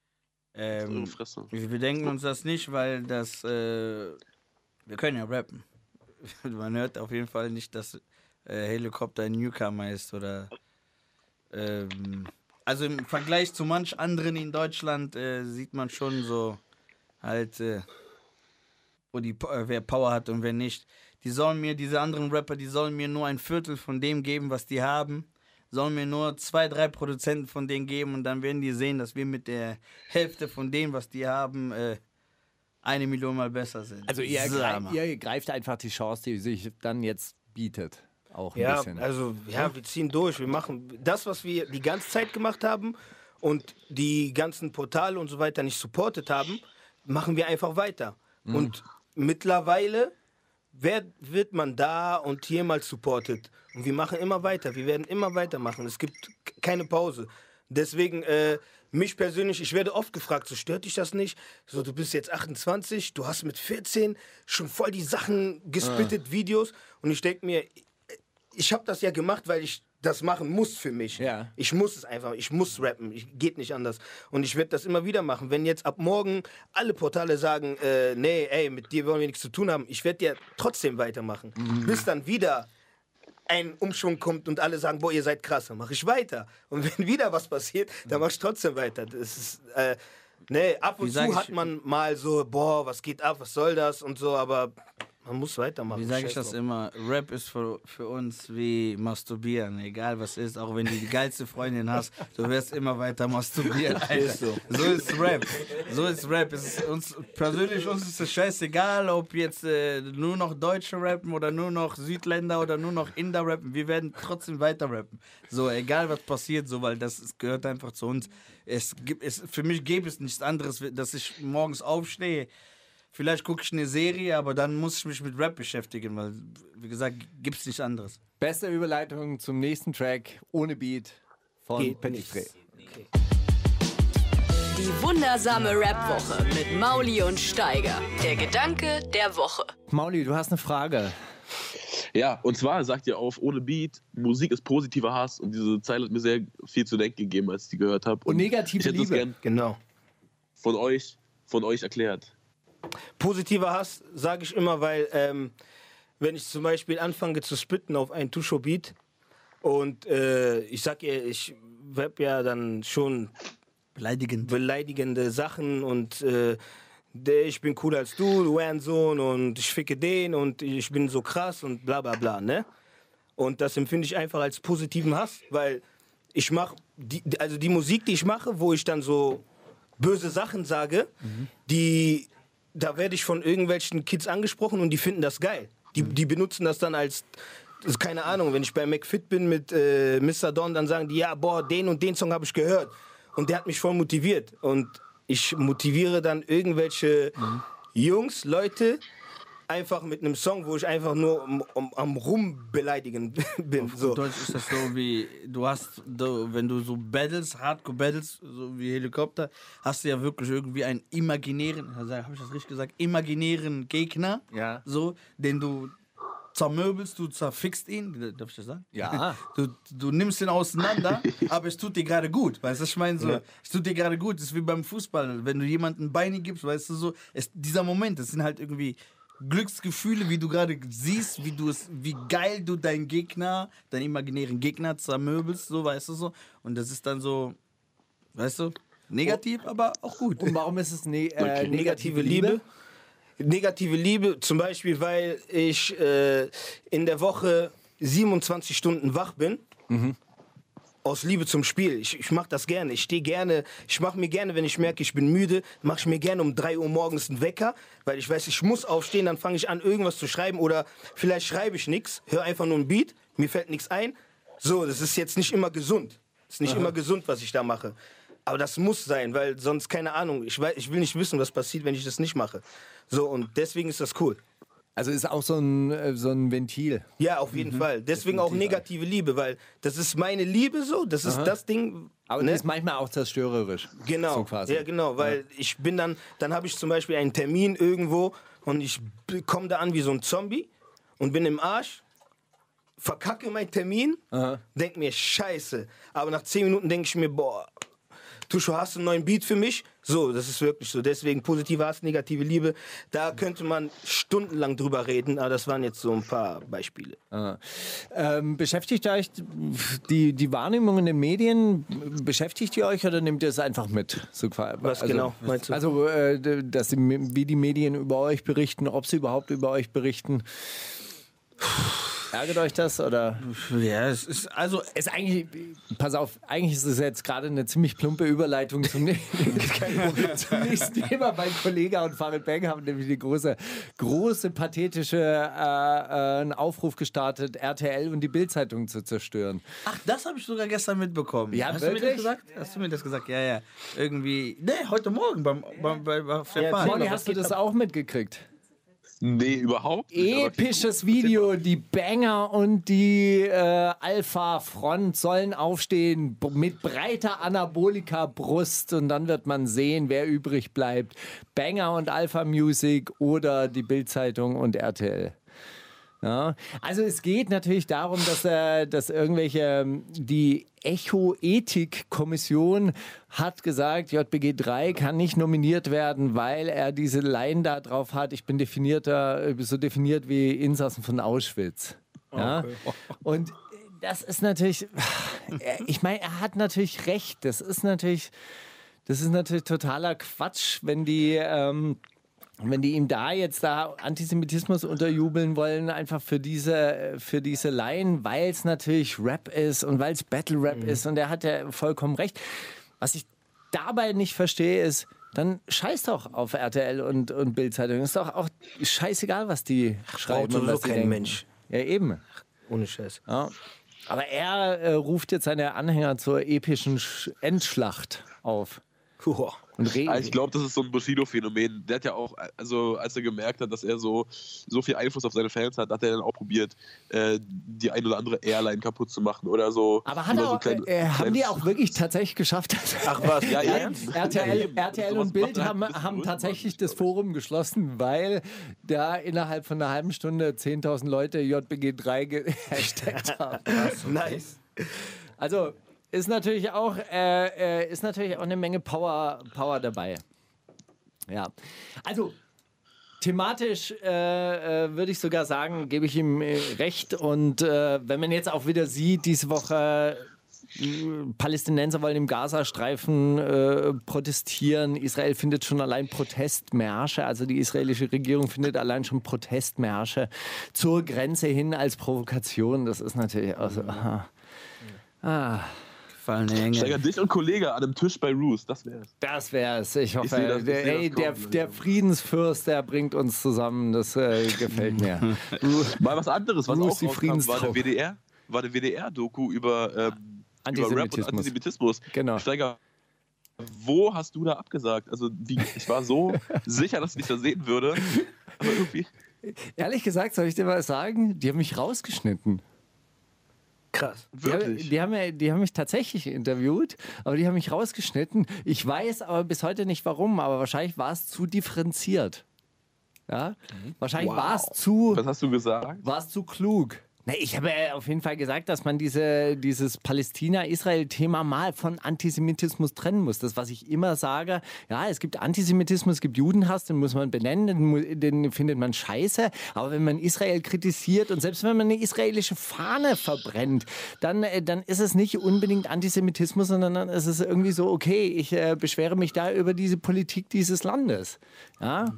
Ähm, wir denken uns das nicht, weil das, äh, wir können ja rappen. Man hört auf jeden Fall nicht, dass äh, Helikopter ein Newcomer ist oder. Ähm, also im Vergleich zu manch anderen in Deutschland äh, sieht man schon so halt, äh, wo die, äh, wer Power hat und wer nicht. Die sollen mir, diese anderen Rapper, die sollen mir nur ein Viertel von dem geben, was die haben. Sollen mir nur zwei, drei Produzenten von denen geben und dann werden die sehen, dass wir mit der Hälfte von dem, was die haben, äh, eine Million mal besser sind. Also ihr, greif, ihr greift einfach die Chance, die sich dann jetzt bietet. Auch ein Ja, bisschen. also ja, wir ziehen durch. Wir machen das, was wir die ganze Zeit gemacht haben und die ganzen Portale und so weiter nicht supportet haben, machen wir einfach weiter. Und mittlerweile werd, wird man da und hier mal supportet. Und wir machen immer weiter. Wir werden immer weitermachen. Es gibt keine Pause. Deswegen, äh, mich persönlich, ich werde oft gefragt, so stört dich das nicht? So, du bist jetzt 28, du hast mit 14 schon voll die Sachen gespittet, Videos. Und ich denke mir, ich habe das ja gemacht, weil ich das machen muss für mich. Ja. Ich muss es einfach, ich muss rappen, ich, geht nicht anders. Und ich werde das immer wieder machen. Wenn jetzt ab morgen alle Portale sagen, äh, nee, ey, mit dir wollen wir nichts zu tun haben, ich werde ja trotzdem weitermachen. Bis dann wieder ein Umschwung kommt und alle sagen, boah, ihr seid krass, dann mache ich weiter. Und wenn wieder was passiert, dann mache ich trotzdem weiter. Das ist, äh, nee, ab und zu hat man mal so, boah, was geht ab, was soll das und so, aber man muss weitermachen. Wie sage ich das immer? Rap ist für, für uns wie Masturbieren, egal was ist. Auch wenn du die geilste Freundin hast, du wirst immer weiter masturbieren. Ist so. so ist Rap. So ist Rap. Es ist uns, persönlich uns ist es scheißegal, ob jetzt äh, nur noch Deutsche rappen oder nur noch Südländer oder nur noch Inder rappen. Wir werden trotzdem weiter rappen. So, egal was passiert, so, weil das ist, gehört einfach zu uns. Es gibt, es, für mich gäbe es nichts anderes, dass ich morgens aufstehe. Vielleicht gucke ich eine Serie, aber dann muss ich mich mit Rap beschäftigen, weil, wie gesagt, gibt es nichts anderes. Beste Überleitung zum nächsten Track ohne Beat von Geht Petit. Die wundersame Rap-Woche mit Mauli und Steiger. Der Gedanke der Woche. Mauli, du hast eine Frage. Ja, und zwar sagt ihr auf, ohne Beat, Musik ist positiver Hass. Und diese Zeile hat mir sehr viel zu denken gegeben, als ich die gehört habe. Und negative ich hätte das Liebe. gern Genau. von euch, von euch erklärt. Positiver Hass sage ich immer, weil ähm, wenn ich zum Beispiel anfange zu spitten auf ein Tusho-Beat und äh, ich sag ihr, ich rap ja dann schon Beleidigend. beleidigende Sachen und äh, der, ich bin cooler als du, du Ehrensohn und ich ficke den und ich bin so krass und bla bla bla, ne? Und das empfinde ich einfach als positiven Hass, weil ich mache, die, also die Musik, die ich mache, wo ich dann so böse Sachen sage, die, da werde ich von irgendwelchen Kids angesprochen und die finden das geil. Die, die benutzen das dann als, ist keine Ahnung, wenn ich bei McFit bin mit äh, Mr. Don, dann sagen die, ja, boah, den und den Song habe ich gehört. Und der hat mich voll motiviert. Und ich motiviere dann irgendwelche Jungs, Leute, einfach mit einem Song, wo ich einfach nur um, um, am Rumbeleidigen bin. Auf So. Deutsch ist das so wie, du hast, du, wenn du so battles, Hardcore-Battles, so wie Helikopter, hast du ja wirklich irgendwie einen imaginären, habe ich das richtig gesagt, imaginären Gegner, Ja. so, den du zermöbelst, du zerfickst ihn, darf ich das sagen? Ja. Du, du nimmst ihn auseinander, aber es tut dir gerade gut, weißt du, ich meine so, es tut dir gerade gut, das ist wie beim Fußball, wenn du jemandem Beine gibst, weißt du so, es, dieser Moment, das sind halt irgendwie Glücksgefühle, wie du gerade siehst, wie du es, wie geil du deinen Gegner, deinen imaginären Gegner zermöbelst, so, weißt du so, und das ist dann so, weißt du, negativ, aber auch gut. Und warum ist es ne äh, Okay. negative Liebe? Liebe. Negative Liebe, zum Beispiel, weil ich äh, in der Woche 27 Stunden wach bin. Aus Liebe zum Spiel. Ich, ich mache das gerne. Ich stehe gerne. Ich mache mir gerne, wenn ich merke, ich bin müde, mache ich mir gerne um 3 Uhr morgens einen Wecker, weil ich weiß, ich muss aufstehen, dann fange ich an, irgendwas zu schreiben oder vielleicht schreibe ich nichts, höre einfach nur ein Beat, mir fällt nichts ein. So, das ist jetzt nicht immer gesund. Das ist nicht immer gesund, was ich da mache. Aber das muss sein, weil sonst, keine Ahnung, ich, weiß, ich will nicht wissen, was passiert, wenn ich das nicht mache. So, und deswegen ist das cool. Also ist auch so ein, äh, so ein Ventil. Ja, auf jeden Fall. Deswegen auch negative Liebe, weil das ist meine Liebe so, das ist das Ding. Aber ne? die ist manchmal auch zerstörerisch. Genau, So quasi. ja genau, weil ich bin dann, dann habe ich zum Beispiel einen Termin irgendwo und ich komme da an wie so ein Zombie und bin im Arsch, verkacke meinen Termin, denk mir Scheiße, aber nach zehn Minuten denke ich mir, boah, Tuscho, hast du einen neuen Beat für mich? So, das ist wirklich so. Deswegen positive Hass, negative Liebe. Da könnte man stundenlang drüber reden, aber das waren jetzt so ein paar Beispiele. Ähm, beschäftigt euch die, die Wahrnehmung in den Medien, beschäftigt ihr euch oder nehmt ihr es einfach mit? So, Was genau meinst du? Also, äh, dass die, wie die Medien über euch berichten, ob sie überhaupt über euch berichten. Ärgert euch das oder? Ja, es ist, also, Ist eigentlich, pass auf, eigentlich ist es jetzt gerade eine ziemlich plumpe Überleitung zum, zum nächsten Thema. Mein Kollege und Farid Bang haben nämlich eine große, große pathetische äh, äh, einen Aufruf gestartet, RTL und die Bildzeitung zu zerstören. Ach, das habe ich sogar gestern mitbekommen. Ja, Hast du mir wirklich? das gesagt? Hast du mir das gesagt? Ja, ja. Irgendwie. Nee, heute Morgen beim, beim, bei, auf der Ja. Molly, hast du das auch mitgekriegt? Nee, überhaupt nicht. Episches Video, die Banger und die äh, Alpha-Front sollen aufstehen mit breiter Anabolika-Brust und dann wird man sehen, wer übrig bleibt. Banger und Alpha Music oder die Bildzeitung und RTL. Ja, also es geht natürlich darum, dass, äh, dass irgendwelche, ähm, die Echo-Ethik-Kommission hat gesagt, JBG 3 kann nicht nominiert werden, weil er diese Line da drauf hat, ich bin definierter, äh, so definiert wie Insassen von Auschwitz. Ja? Und äh, das ist natürlich, äh, ich meine, er hat natürlich recht, das ist natürlich, das ist natürlich totaler Quatsch, wenn die... Ähm, und wenn die ihm da jetzt da Antisemitismus unterjubeln wollen, einfach für diese, für diese Line, weil es natürlich Rap ist und weil es Battle Rap ist und er hat ja vollkommen recht. Was ich dabei nicht verstehe, ist, dann scheiß doch auf RTL und, und Bildzeitung. Ist doch auch scheißegal, was die schreiben. und was kein denken. Mensch. Ja, eben. Ohne Scheiß. Ja. Aber er äh, ruft jetzt seine Anhänger zur epischen Sch Endschlacht auf. Und re Ja, ich glaube, das ist so ein Bushido-Phänomen. Der hat ja auch, also als er gemerkt hat, dass er so, so viel Einfluss auf seine Fans hat, hat er dann auch probiert, äh, die ein oder andere Airline kaputt zu machen oder so. aber hat er so auch, kleine- äh, haben kleine- die auch wirklich tatsächlich geschafft? Ach was, Ja, ja. RTL, RTL und Bild halt haben, haben tatsächlich das Forum geschlossen, weil da innerhalb von einer halben Stunde 10.000 Leute JBG3 gehashtagt haben. Nice. Also ist natürlich auch, äh, äh, ist natürlich auch eine Menge Power, Power dabei. Ja, also thematisch äh, äh, würde ich sogar sagen, gebe ich ihm äh, recht. Und äh, wenn man jetzt auch wieder sieht, diese Woche äh, Palästinenser wollen im Gazastreifen protestieren. Israel findet schon allein Protestmärsche. Also die israelische Regierung findet allein schon Protestmärsche zur Grenze hin als Provokation. Das ist natürlich auch so. Gefallene Hänge. Steiger, dich und Kollege an einem Tisch bei Roos, das wär's. Das wär's. Ich hoffe, seh das- ich der, das ey, der, kommen, der. Friedensfürst, der bringt uns zusammen. Das äh, gefällt mir. Mal was anderes, was Bruce, auch die rauskam, war der WDR, war der WDR-Doku über, ähm, über Rap und Antisemitismus. Antisemitismus. Genau. Steiger, wo hast du da abgesagt? Also wie, ich war so sicher, dass ich dich da sehen würde, aber irgendwie... Ehrlich gesagt, soll ich dir was sagen? Die haben mich rausgeschnitten. Krass. Die haben, Wirklich? die, haben, die haben mich tatsächlich interviewt, aber die haben mich rausgeschnitten. Ich weiß aber bis heute nicht warum, aber wahrscheinlich war es zu differenziert. Ja? Wahrscheinlich Wow. war es zu, Was hast du gesagt? war es zu klug. Na, ich habe ja auf jeden Fall gesagt, dass man diese, dieses Palästina-Israel-Thema mal von Antisemitismus trennen muss. Das, was ich immer sage, ja, es gibt Antisemitismus, es gibt Judenhass, den muss man benennen, den, findet man scheiße. Aber wenn man Israel kritisiert und selbst wenn man eine israelische Fahne verbrennt, dann, äh, dann ist es nicht unbedingt Antisemitismus, sondern dann ist es irgendwie so, okay, ich äh, beschwere mich da über diese Politik dieses Landes. Ja.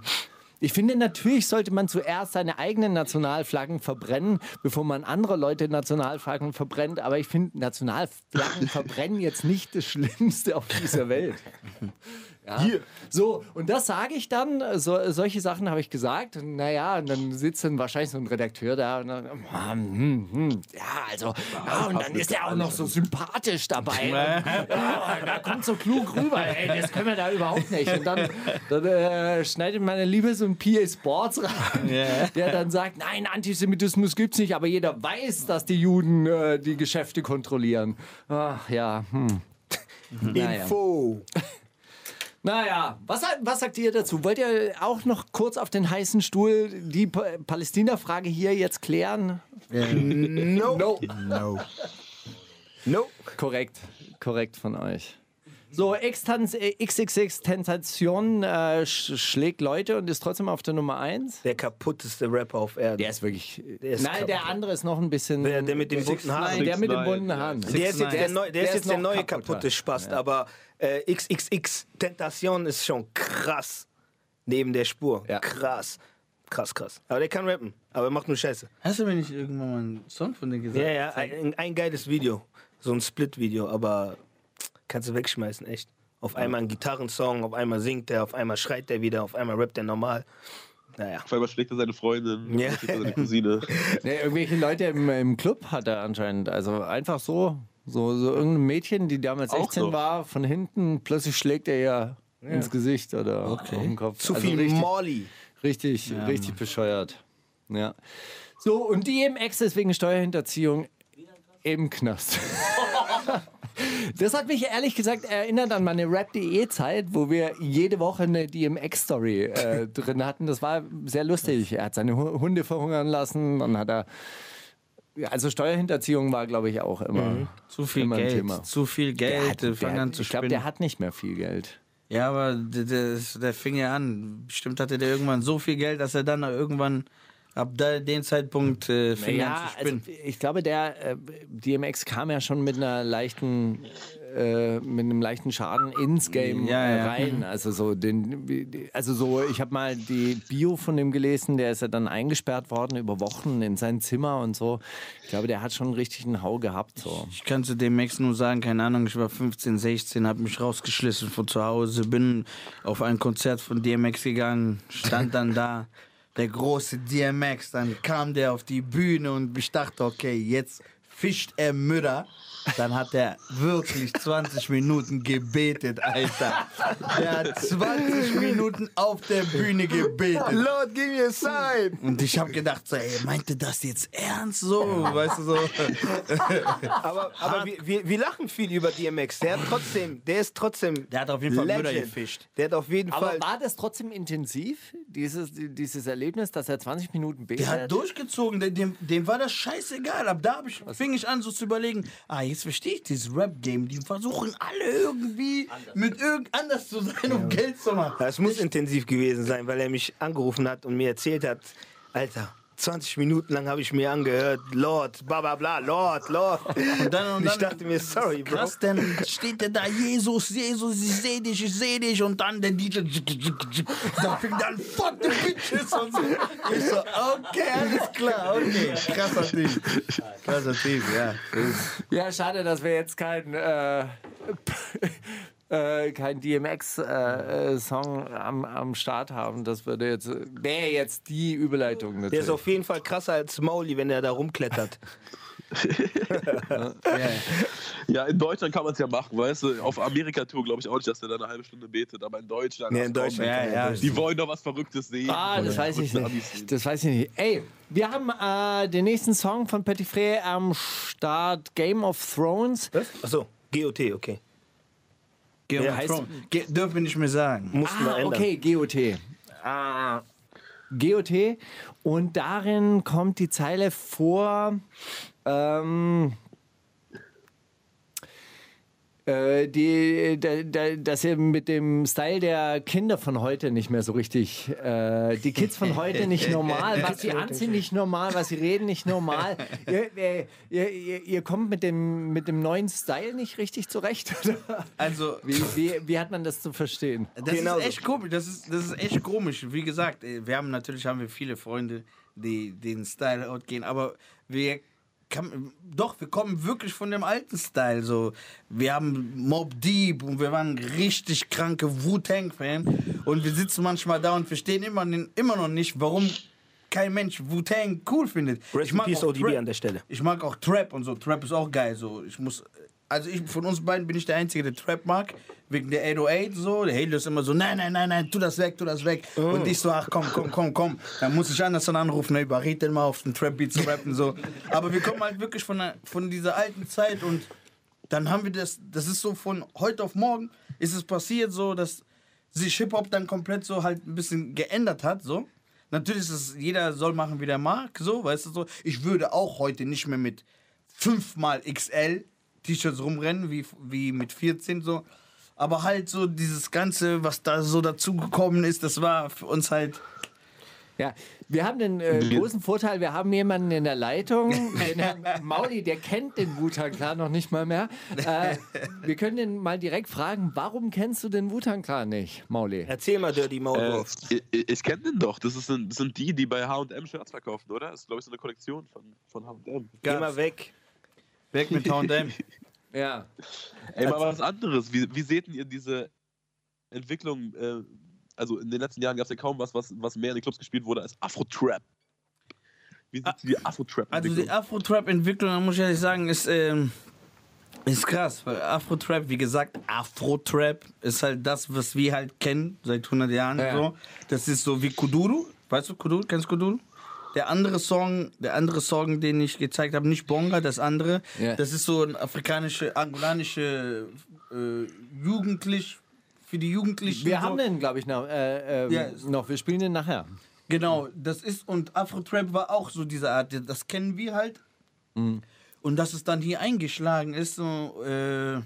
Ich finde, natürlich sollte man zuerst seine eigenen Nationalflaggen verbrennen, bevor man andere Leute Nationalflaggen verbrennt. Aber ich finde, Nationalflaggen verbrennen jetzt nicht das Schlimmste auf dieser Welt. Ja. So, und das sage ich dann, so, solche Sachen habe ich gesagt. Und Naja, und dann sitzt dann wahrscheinlich so ein Redakteur da und dann, hm, hm, ja, also, ja, und dann ist er auch noch so sympathisch dabei. Und, ja, da kommt so klug rüber, ey, das können wir da überhaupt nicht. Und dann, dann äh, schneidet meine Liebe so ein PA Sports rein, der dann sagt, nein, Antisemitismus gibt's nicht, aber jeder weiß, dass die Juden äh, die Geschäfte kontrollieren. Ach ja, hm. Info. Naja, was, was sagt ihr dazu? Wollt ihr auch noch kurz auf den heißen Stuhl die Pa- Palästina-Frage hier jetzt klären? No. No. No. No. Korrekt, korrekt von euch. So, äh, XXX Tentation äh, sch schlägt Leute und ist trotzdem auf der Nummer 1. Der kaputteste Rapper auf Erden. Der ist wirklich. Der ist Nein, der kaputt. andere ist noch ein bisschen. Der, der mit den bunten Haaren. der mit den bunten Haaren. Der ist jetzt der, Der neu, der ist jetzt der neue kaputter. kaputte Spast, aber äh, XXX Tentation ist schon krass neben der Spur. Ja. Krass. Krass, krass. Aber der kann rappen, aber er macht nur Scheiße. Hast du mir nicht irgendwann mal einen Song von dir gesagt? Ja, ja, ein, ein geiles Video. So ein Split-Video, aber kannst du wegschmeißen, echt. Auf einmal ein Gitarrensong, auf einmal singt er, auf einmal schreit er wieder, auf einmal rappt er normal. Naja. Auf einmal schlägt er seine Freundin, Ja. ja. schlägt er seine Cousine. Nee, irgendwelche Leute im, im Club hat er anscheinend. Also einfach so. So, so irgendein Mädchen, die damals Auch 16 noch. war, von hinten, plötzlich schlägt er ihr ins Gesicht oder auf den Kopf. Zu Also viel richtig, Molly. Richtig, richtig bescheuert. Ja. So, und die DMX ist wegen Steuerhinterziehung im Knast. Das hat mich ehrlich gesagt erinnert an meine Rap.de-Zeit, wo wir jede Woche eine DMX-Story äh, drin hatten. Das war sehr lustig. Er hat seine Hu- Hunde verhungern lassen, dann hat er. Also Steuerhinterziehung war, glaube ich, auch immer. Zu viel Immer ein Geld. Thema. Zu viel Geld. hat, Der, fang der, an zu ich glaube, der hat nicht mehr viel Geld. Ja, aber der, der, der fing ja an. Bestimmt hatte der irgendwann so viel Geld, dass er dann irgendwann ab da, dem Zeitpunkt äh, fing Ja, an zu also spinnen. ich glaube, der äh, DMX kam ja schon mit einer leichten, äh, mit einem leichten Schaden ins Game Ja, äh, ja. rein. Also so den, also so, ich habe mal die Bio von dem gelesen, der ist ja dann eingesperrt worden über Wochen in sein Zimmer und so. Ich glaube, der hat schon richtig einen Hau gehabt. So. Ich kann zu dem Max nur sagen, keine Ahnung, ich war 15, 16, habe mich rausgeschlissen von zu Hause, bin auf ein Konzert von DMX gegangen, stand dann da, der große DMX, dann kam der auf die Bühne und ich dachte, okay, jetzt fischt er Mütter. Dann hat er wirklich 20 Minuten gebetet, Alter. Der hat 20 Minuten auf der Bühne gebetet. Lord, give me a sign. Und ich habe gedacht, so, ey, meinte das jetzt ernst so? Weißt du so? Aber, aber wir, wir, wir lachen viel über DMX. Der hat trotzdem, der ist trotzdem. Der hat auf jeden Fall Mütter Legend. gefischt. Der hat auf jeden Aber Fall. war das trotzdem intensiv, dieses, dieses Erlebnis, dass er 20 Minuten betet? Der hat durchgezogen, dem, dem, war das scheißegal. Ab da ich, fing ich an, so zu überlegen, ah, jetzt verstehe ich dieses Rap-Game. Die versuchen alle irgendwie mit irgend anders zu sein, um Geld zu machen. Es muss intensiv gewesen sein, weil er mich angerufen hat und mir erzählt hat, Alter, 20 Minuten lang habe ich mir angehört, Lord, bla bla bla, Lord, Lord. Und dann, und ich dann dachte mir, sorry, Bro. Krass, dann steht der da, Jesus, Jesus, ich seh dich, ich seh dich. Und dann der DJ, da fing dann, fuck the bitches und so. Ich so, okay, alles klar, okay. Krasser Typ. Krasser Typ, ja. Ja, schade, dass wir jetzt keinen äh, äh, kein DMX-Song am, am Start haben. Das würde jetzt wäre jetzt die Überleitung. Der ist Natürlich. auf jeden Fall krasser als Mauli, wenn er da rumklettert. Ja, in Deutschland kann man es ja machen, weißt du? Auf Amerika-Tour glaube ich auch nicht, dass der da eine halbe Stunde betet, aber in Deutschland. Nee, in Deutschland. Ja, ja. Die wollen doch was Verrücktes sehen. Ah, das weiß ich nicht. Das weiß ich nicht. Ey, wir haben äh, den nächsten Song von Petit Frere am Start Game of Thrones. Was? Achso, GOT, okay. Game of heißt- Thrones. Ge dürfen wir nicht mehr sagen. Mussten wir Ah, ändern. okay, GOT. Ah, GOT. Und darin kommt die Zeile vor. Ähm, äh, die, da, da, dass ihr mit dem Style der Kinder von heute nicht mehr so richtig, äh, die Kids von heute nicht normal, was sie anziehen nicht normal, was sie reden nicht normal. Ihr, ihr, ihr, ihr, ihr kommt mit dem, mit dem neuen Style nicht richtig zurecht. Oder? Also, Wie, wie, wie hat man das zu verstehen? Das Genau ist so. echt komisch. Das ist, das ist echt komisch. Wie gesagt, äh, wir haben natürlich haben wir viele Freunde, die den Style out gehen, aber wir kann, doch, wir kommen wirklich von dem alten Style. So, wir haben Mob Deep und wir waren richtig kranke Wu-Tang-Fan und wir sitzen manchmal da und verstehen immer, immer noch nicht, warum kein Mensch Wu-Tang cool findet. Rest in Peace auch ODB an der Stelle. Ich mag auch Trap und so. Trap ist auch geil. So, ich muss, also ich von uns beiden bin ich der Einzige, der Trap mag. Wegen der 808 so. Der Halo ist immer so, nein, nein, nein, nein, tu das weg, tu das weg. Und ich so, ach komm, komm, komm, komm. Dann muss ich Anderson anrufen, ne, überred den mal auf den Trap-Beat zu rappen. So. Aber wir kommen halt wirklich von, der, von dieser alten Zeit und dann haben wir das, das ist so von heute auf morgen ist es passiert so, dass sich Hip-Hop dann komplett so halt ein bisschen geändert hat, so. Natürlich ist es, jeder soll machen, wie der mag, so, weißt du so. Ich würde auch heute nicht mehr mit fünfmal XL T-Shirts rumrennen, wie, wie mit 14, so. Aber halt so dieses Ganze, was da so dazugekommen ist, das war für uns halt. Ja, wir haben den äh, großen Vorteil, wir haben jemanden in der Leitung, den Herrn Mauli, der kennt den Wu-Tang Clan noch nicht mal mehr. Äh, wir können den mal direkt fragen, warum kennst du den Wu-Tang Clan nicht, Mauli? Erzähl mal, Dirty Äh, Maulwurf. ich ich, ich kenne den doch. Das, ist ein, das sind die, die bei HM Shirts verkaufen, oder? Das ist, glaube ich, so eine Kollektion von, von HM. Geh mal weg. Weg mit H&M. Ja. Ey, mal was anderes. Wie, wie seht ihr diese Entwicklung? Äh, also in den letzten Jahren gab es ja kaum was, was, was mehr in den Clubs gespielt wurde als Afro-Trap. Wie seht ihr die Afro-Trap? Also die Afro-Trap-Entwicklung, da muss ich ehrlich sagen, ist, ähm, ist krass. Weil Afro-Trap, wie gesagt, Afro-Trap ist halt das, was wir halt kennen seit 100 Jahren. Ja. So. Das ist so wie Kuduru. Weißt du Kuduru? Kennst du Kuduru? Der andere Song, der andere Song, den ich gezeigt habe, nicht Bonga, das andere, Ja. das ist so ein afrikanische, angolanische äh, Jugendlich, für die Jugendlichen. Wir so. haben den, glaube ich, noch, äh, ähm, Ja. noch. Wir spielen den nachher. Genau, das ist und Afro-Trap war auch so diese Art, das kennen wir halt. Mhm. Und dass es dann hier eingeschlagen ist, so, äh,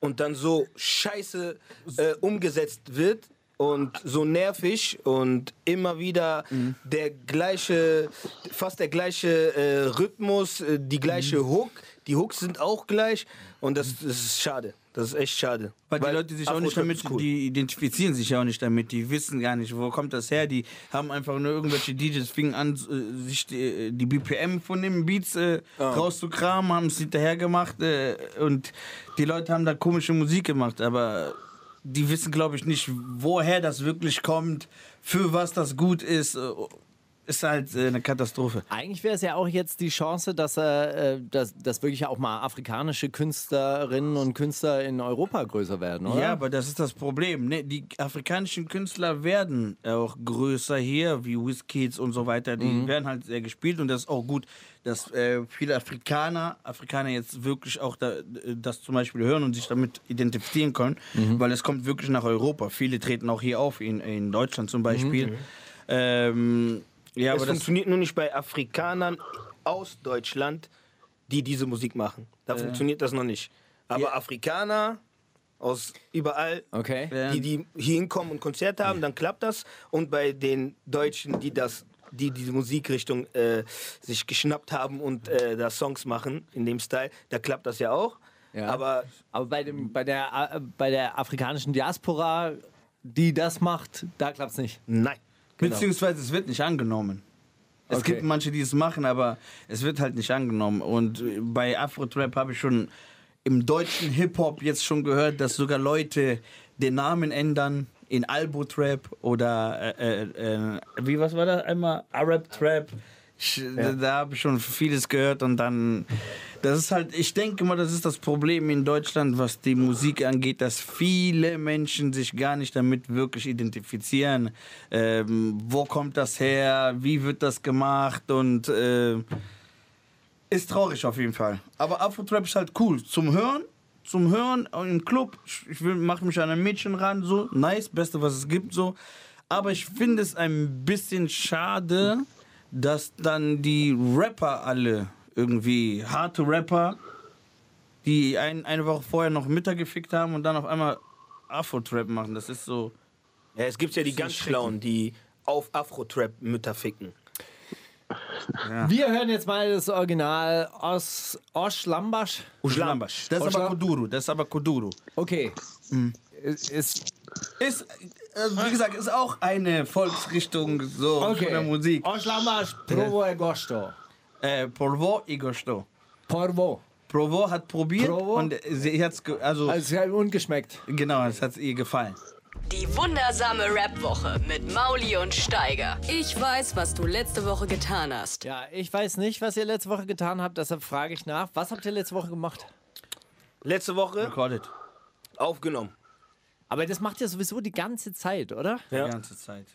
und dann so scheiße äh, umgesetzt wird und so nervig und immer wieder der gleiche, fast der gleiche äh, Rhythmus, äh, die gleiche Hook. Die Hooks sind auch gleich und das, das ist schade. Das ist echt schade. weil, die Leute sich auch nicht damit, cool. die identifizieren sich ja auch nicht damit, die wissen gar nicht, wo kommt das her, die haben einfach nur irgendwelche DJs, fingen an, äh, sich die, die BPM von den Beats äh, rauszukramen, haben es hinterher gemacht äh, und die Leute haben da komische Musik gemacht, aber die wissen, glaube ich, nicht, woher das wirklich kommt, für was das gut ist. Ist halt äh, eine Katastrophe. Eigentlich wäre es ja auch jetzt die Chance, dass, äh, dass, dass wirklich auch mal afrikanische Künstlerinnen und Künstler in Europa größer werden, oder? Ja, aber das ist das Problem. Ne? Die afrikanischen Künstler werden auch größer hier, wie Wizkids und so weiter. Die werden halt sehr gespielt und das ist auch gut, dass äh, viele Afrikaner, Afrikaner jetzt wirklich auch da, das zum Beispiel hören und sich damit identifizieren können, weil es kommt wirklich nach Europa. Viele treten auch hier auf, in, in Deutschland zum Beispiel. Ähm, ja, es aber das, funktioniert nur nicht bei Afrikanern aus Deutschland, die diese Musik machen. Da funktioniert das noch nicht. Aber Afrikaner aus überall, Okay. Ja. die, die hier hinkommen und Konzerte haben, dann klappt das. Und bei den Deutschen, die das die diese Musikrichtung äh, sich geschnappt haben und äh, da Songs machen in dem Style, da klappt das ja auch. Ja. Aber Aber bei, dem, bei, der, äh, bei der afrikanischen Diaspora, die das macht, da klappt es nicht. nein. Genau. Beziehungsweise es wird nicht angenommen. Es Okay. gibt manche, die es machen, aber es wird halt nicht angenommen. Und äh, bei Afro-Trap habe ich schon im deutschen Hip-Hop jetzt schon gehört, dass sogar Leute den Namen ändern in Albo-Trap oder äh, äh, äh, wie was war das einmal? Arab-Trap. Ich- Da, da habe ich schon vieles gehört und dann, das ist halt, ich denke mal, das ist das Problem in Deutschland, was die Musik angeht, dass viele Menschen sich gar nicht damit wirklich identifizieren. Ähm, wo kommt das her? Wie wird das gemacht? Und äh, ist traurig auf jeden Fall. Aber Afro-Trap ist halt cool. Zum Hören, zum Hören im Club. Ich- Ich will, mache mich an ein Mädchen ran, so. Nice, beste, was es gibt, so. Aber ich finde es ein bisschen schade, dass dann die Rapper alle irgendwie, harte Rapper, die ein, eine Woche vorher noch Mütter gefickt haben und dann auf einmal Afro-Trap machen. Das ist so. Ja, es gibt ja die ganz Schlauen, die auf Afro-Trap Mütter ficken. Wir hören jetzt mal das Original aus Osh Lambasch. Uschlambasch. Das ist aber Kuduro. Das ist aber Kuduro. Okay. Ist, ist, Ist, also wie gesagt, ist auch eine Volksrichtung so okay. von der Musik. Osh Lambasch, Provo e Gosto. Äh, Porvo y Gosto. Porvo. Provo hat probiert Provo? und sie hat's also, Also, es hat ungeschmeckt. genau, es hat ihr gefallen. Die wundersame Rap-Woche mit Mauli und Steiger. Ich weiß, was du letzte Woche getan hast. Ja, ich weiß nicht, was ihr letzte Woche getan habt, deshalb frage ich nach. Was habt ihr letzte Woche gemacht? Letzte Woche Recorded. aufgenommen. Aber das macht ihr sowieso die ganze Zeit, oder? Ja. Die ganze Zeit.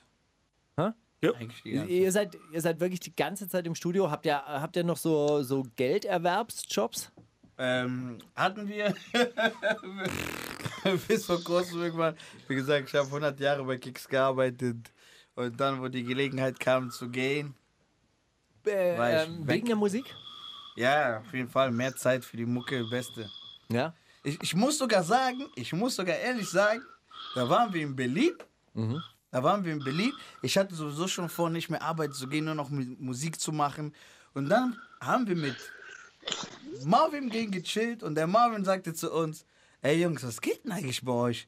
Hä? Ja. Eigentlich die ganze Ihr seid, ihr seid wirklich die ganze Zeit im Studio. Habt ihr, habt ihr noch so, so Gelderwerbsjobs? Ähm, hatten wir bis vor kurzem irgendwann, wie gesagt, ich habe 100 Jahre bei Kicks gearbeitet und dann, wo die Gelegenheit kam zu gehen, Äh, ähm, weg. wegen der Musik? ja, auf jeden Fall mehr Zeit für die Mucke, beste. Ja. Ich, ich muss sogar sagen, ich muss sogar ehrlich sagen, da waren wir in Berlin. Da waren wir in Berlin. Ich hatte sowieso schon vor, nicht mehr arbeiten zu gehen, nur noch mu- Musik zu machen. Und dann haben wir mit Marvin gegen gechillt und der Marvin sagte zu uns, ey Jungs, was geht denn eigentlich bei euch?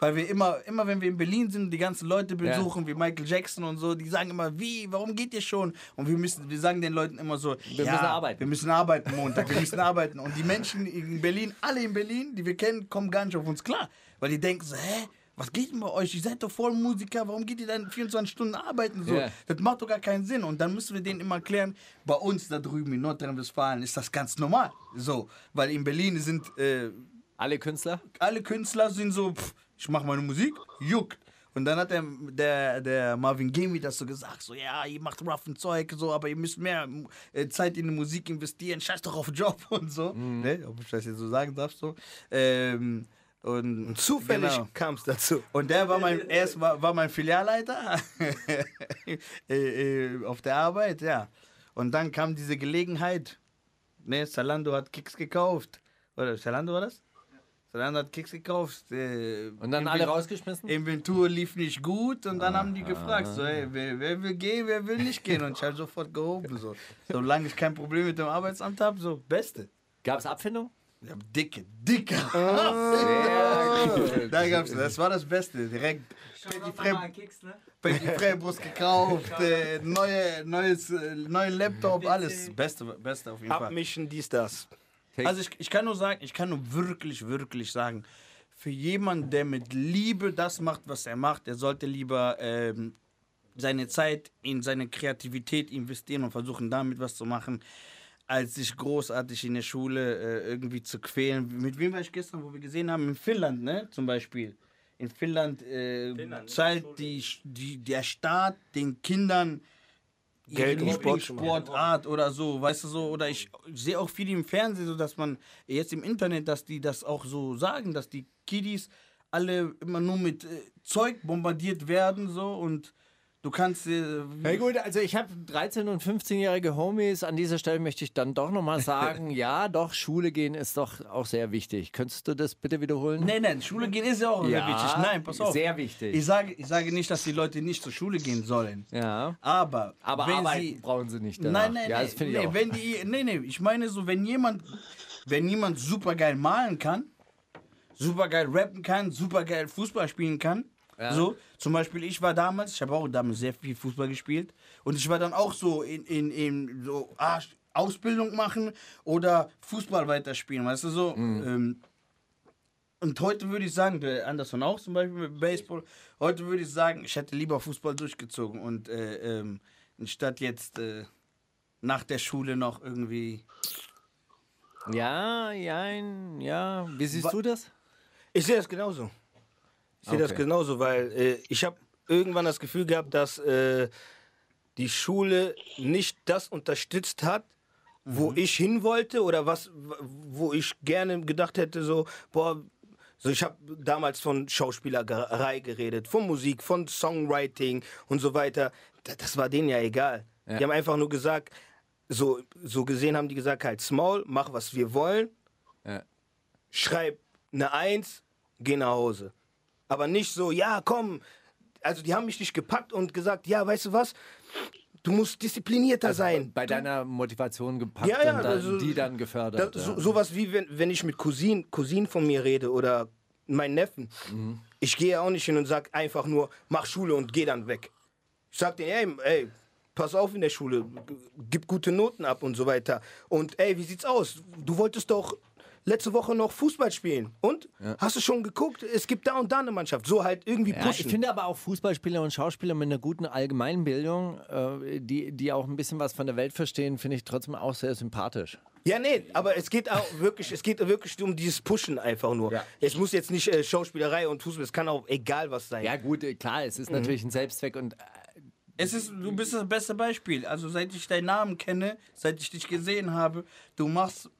Weil wir immer, immer wenn wir in Berlin sind, die ganzen Leute besuchen, wie Michael Jackson und so, die sagen immer, wie, warum geht ihr schon? Und wir müssen, wir sagen den Leuten immer so, wir müssen arbeiten. Wir müssen arbeiten Montag, wir müssen arbeiten. Und die Menschen in Berlin, alle in Berlin, die wir kennen, kommen gar nicht auf uns klar. Weil die denken so, hä? Was geht denn bei euch? Ihr seid doch voll Musiker, warum geht ihr dann 24 Stunden arbeiten? So? Ja. Das macht doch gar keinen Sinn. Und dann müssen wir denen immer erklären, bei uns da drüben in Nordrhein-Westfalen ist das ganz normal. So, weil in Berlin sind äh, Alle Künstler? alle Künstler sind so, pff, ich mache meine Musik, juckt. Und dann hat der, der, der Marvin Gaye das so gesagt, so, ja, ihr macht roughen Zeug, so, aber ihr müsst mehr äh, Zeit in die Musik investieren, scheiß doch auf Job und so. Ne? Ob ich das jetzt so sagen darf, so. Ähm, und Zufällig genau. kam es dazu. Und der war mein, erst war, war mein Filialleiter äh, äh, auf der Arbeit, ja. Und dann kam diese Gelegenheit, ne, Zalando hat Kicks gekauft. Oder Zalando war das? Zalando hat Kicks gekauft. Äh, Und dann alle rausgeschmissen? Inventur lief nicht gut und dann haben die gefragt, so, hey, wer, wer will gehen, wer will nicht gehen? Und ich habe sofort gehoben. So. Solange ich kein Problem mit dem Arbeitsamt habe, so, beste. Gab es Abfindung? Ja, dicke, dicke. Ja, Da gab's, das war das Beste. Direkt Petit Frère, Petit Frère Brust gekauft, äh, neue, neues, äh, neuen Laptop, alles. Beste, Beste auf jeden Fall. Abmischen, dies, das. Also ich, ich kann nur sagen, ich kann nur wirklich, wirklich sagen, für jemanden, der mit Liebe das macht, was er macht, der sollte lieber ähm, seine Zeit in seine Kreativität investieren und versuchen damit was zu machen, als sich großartig in der Schule äh, irgendwie zu quälen. Mit wem war ich gestern, wo wir gesehen haben? In Finnland, ne? Zum Beispiel. In Finnland, äh, Finnland, zahlt die, die, der Staat den Kindern Geld, ihre. Lieblingssportart oder so, weißt du so, oder ich sehe auch viel im Fernsehen, so dass man jetzt im Internet, dass die das auch so sagen, dass die Kiddies alle immer nur mit äh, Zeug bombardiert werden so und du kannst äh, Na gut, also ich habe 13- und 15-jährige Homies. An dieser Stelle möchte ich dann doch nochmal sagen, ja, doch, Schule gehen ist doch auch sehr wichtig. Könntest du das bitte wiederholen? Nein, nein, Schule gehen ist ja auch sehr Ja, wichtig. Nein, pass auf. sehr wichtig. Ich sage, ich sage nicht, dass die Leute nicht zur Schule gehen sollen. Ja. Aber, Aber wenn arbeiten sie, brauchen sie nicht danach. Nein, nein, ja, nein. das finde ich nee, auch. Wenn die, nee, nee, ich meine so, wenn jemand, wenn jemand super geil malen kann, super geil rappen kann, super geil Fußball spielen kann, so, zum Beispiel ich war damals, ich habe auch damals sehr viel Fußball gespielt und ich war dann auch so in, in, in so ah, Ausbildung machen oder Fußball weiterspielen, weißt du so. Mhm. Ähm, und heute würde ich sagen, der Anderson auch zum Beispiel mit Baseball, heute würde ich sagen, ich hätte lieber Fußball durchgezogen und äh, ähm, anstatt jetzt äh, nach der Schule noch irgendwie. Ja, ja, ja. Wie siehst Wa- du das? Ich sehe das genauso. Ich sehe das Okay. genauso, weil äh, ich habe irgendwann das Gefühl gehabt, dass äh, die Schule nicht das unterstützt hat, wo ich hin wollte oder was, wo ich gerne gedacht hätte, so, boah, so ich habe damals von Schauspielerei geredet, von Musik, von Songwriting und so weiter. Da- Das war denen ja egal. Ja. Die haben einfach nur gesagt, so, so gesehen haben die gesagt, halt small, mach was wir wollen, Ja. schreib eine Eins, geh nach Hause. Aber nicht so, ja, komm. Also die haben mich nicht gepackt und gesagt, ja, weißt du was, du musst disziplinierter sein. Bei deiner Motivation gepackt Ja, ja, und dann, also- die dann Da, gefördert. so, ja. sowas wie wenn, wenn ich mit Cousin, Cousin von mir rede oder meinen Neffen. Mhm. Ich gehe auch nicht hin und sag einfach nur, mach Schule und geh dann weg. Ich sag denen, ey, ey, pass auf in der Schule, gib gute Noten ab und so weiter. Und ey, wie sieht's aus? Du wolltest doch letzte Woche noch Fußball spielen. Und? Hast du schon geguckt? Es gibt da und da eine Mannschaft. So halt irgendwie Ja, pushen. ich finde aber auch Fußballspieler und Schauspieler mit einer guten Allgemeinbildung, äh, die, die auch ein bisschen was von der Welt verstehen, finde ich trotzdem auch sehr sympathisch. Ja, nee, aber es geht auch wirklich, es geht wirklich um dieses Pushen einfach nur. Ja. Es muss jetzt nicht äh, Schauspielerei und Fußball, es kann auch egal was sein. Ja gut, äh, klar, es ist natürlich ein Selbstzweck und äh, Es ist, du bist das beste Beispiel. Also seit ich deinen Namen kenne, seit ich dich gesehen habe, du machst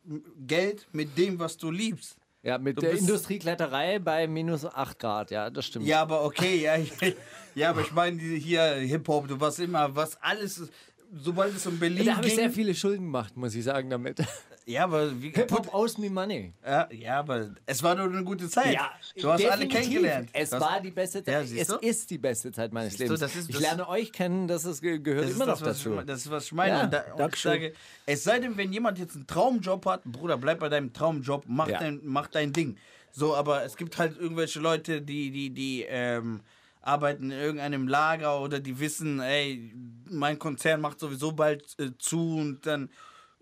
Geld mit dem, was du liebst. ja, mit Du der Industriekletterei bei minus 8 Grad, ja, das stimmt. Ja, aber okay, ja, ja, aber ich meine hier Hip-Hop, du was immer, was alles, sobald es um Berlin da habe ich sehr viele Schulden gemacht, muss ich sagen, damit. Ja, aber wie, Hip-Hop owes me money. ja, ja, aber es war nur eine gute Zeit. du hast alle definitiv. kennengelernt. Es Du hast- war die beste Zeit. Ja, es du? ist die beste Zeit meines Siehst du, Lebens. das ist- ich das- lerne euch kennen, das ist, ge- gehört Das ist immer noch das, was dazu. Ich, das ist, was ich meine. Ja, und da, und ich sage, es sei denn, wenn jemand jetzt einen Traumjob hat, Bruder, bleib bei deinem Traumjob, mach, Ja. dein, mach dein Ding. So, aber es gibt halt irgendwelche Leute, die, die, die ähm, arbeiten in irgendeinem Lager oder die wissen, ey, mein Konzern macht sowieso bald äh, zu und dann,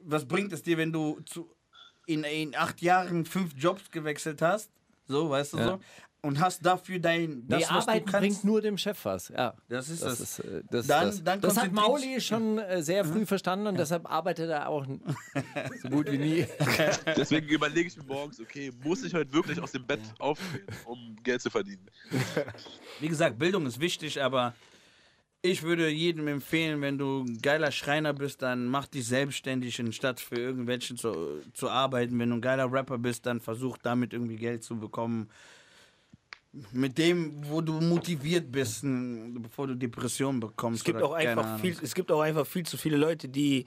was bringt es dir, wenn du zu, in, in acht Jahren fünf Jobs gewechselt hast? So, weißt du Ja. so? Und hast dafür dein, das, nee, was Arbeiten du kannst. bringt nur dem Chef was. Ja. Das ist das. das. Ist, äh, das, Dann- das, dann das hat Mauli schon äh, sehr früh verstanden und deshalb arbeitet er auch so gut wie nie. Deswegen überlege ich mir morgens, okay, muss ich heute wirklich aus dem Bett aufstehen, um Geld zu verdienen? Wie gesagt, Bildung ist wichtig, aber ich würde jedem empfehlen, wenn du ein geiler Schreiner bist, dann mach dich selbstständig, anstatt für irgendwelchen zu, zu arbeiten. Wenn du ein geiler Rapper bist, dann versuch damit irgendwie Geld zu bekommen. Mit dem, wo du motiviert bist, bevor du Depressionen bekommst. Es gibt auch einfach viel, es gibt auch einfach viel zu viele Leute, die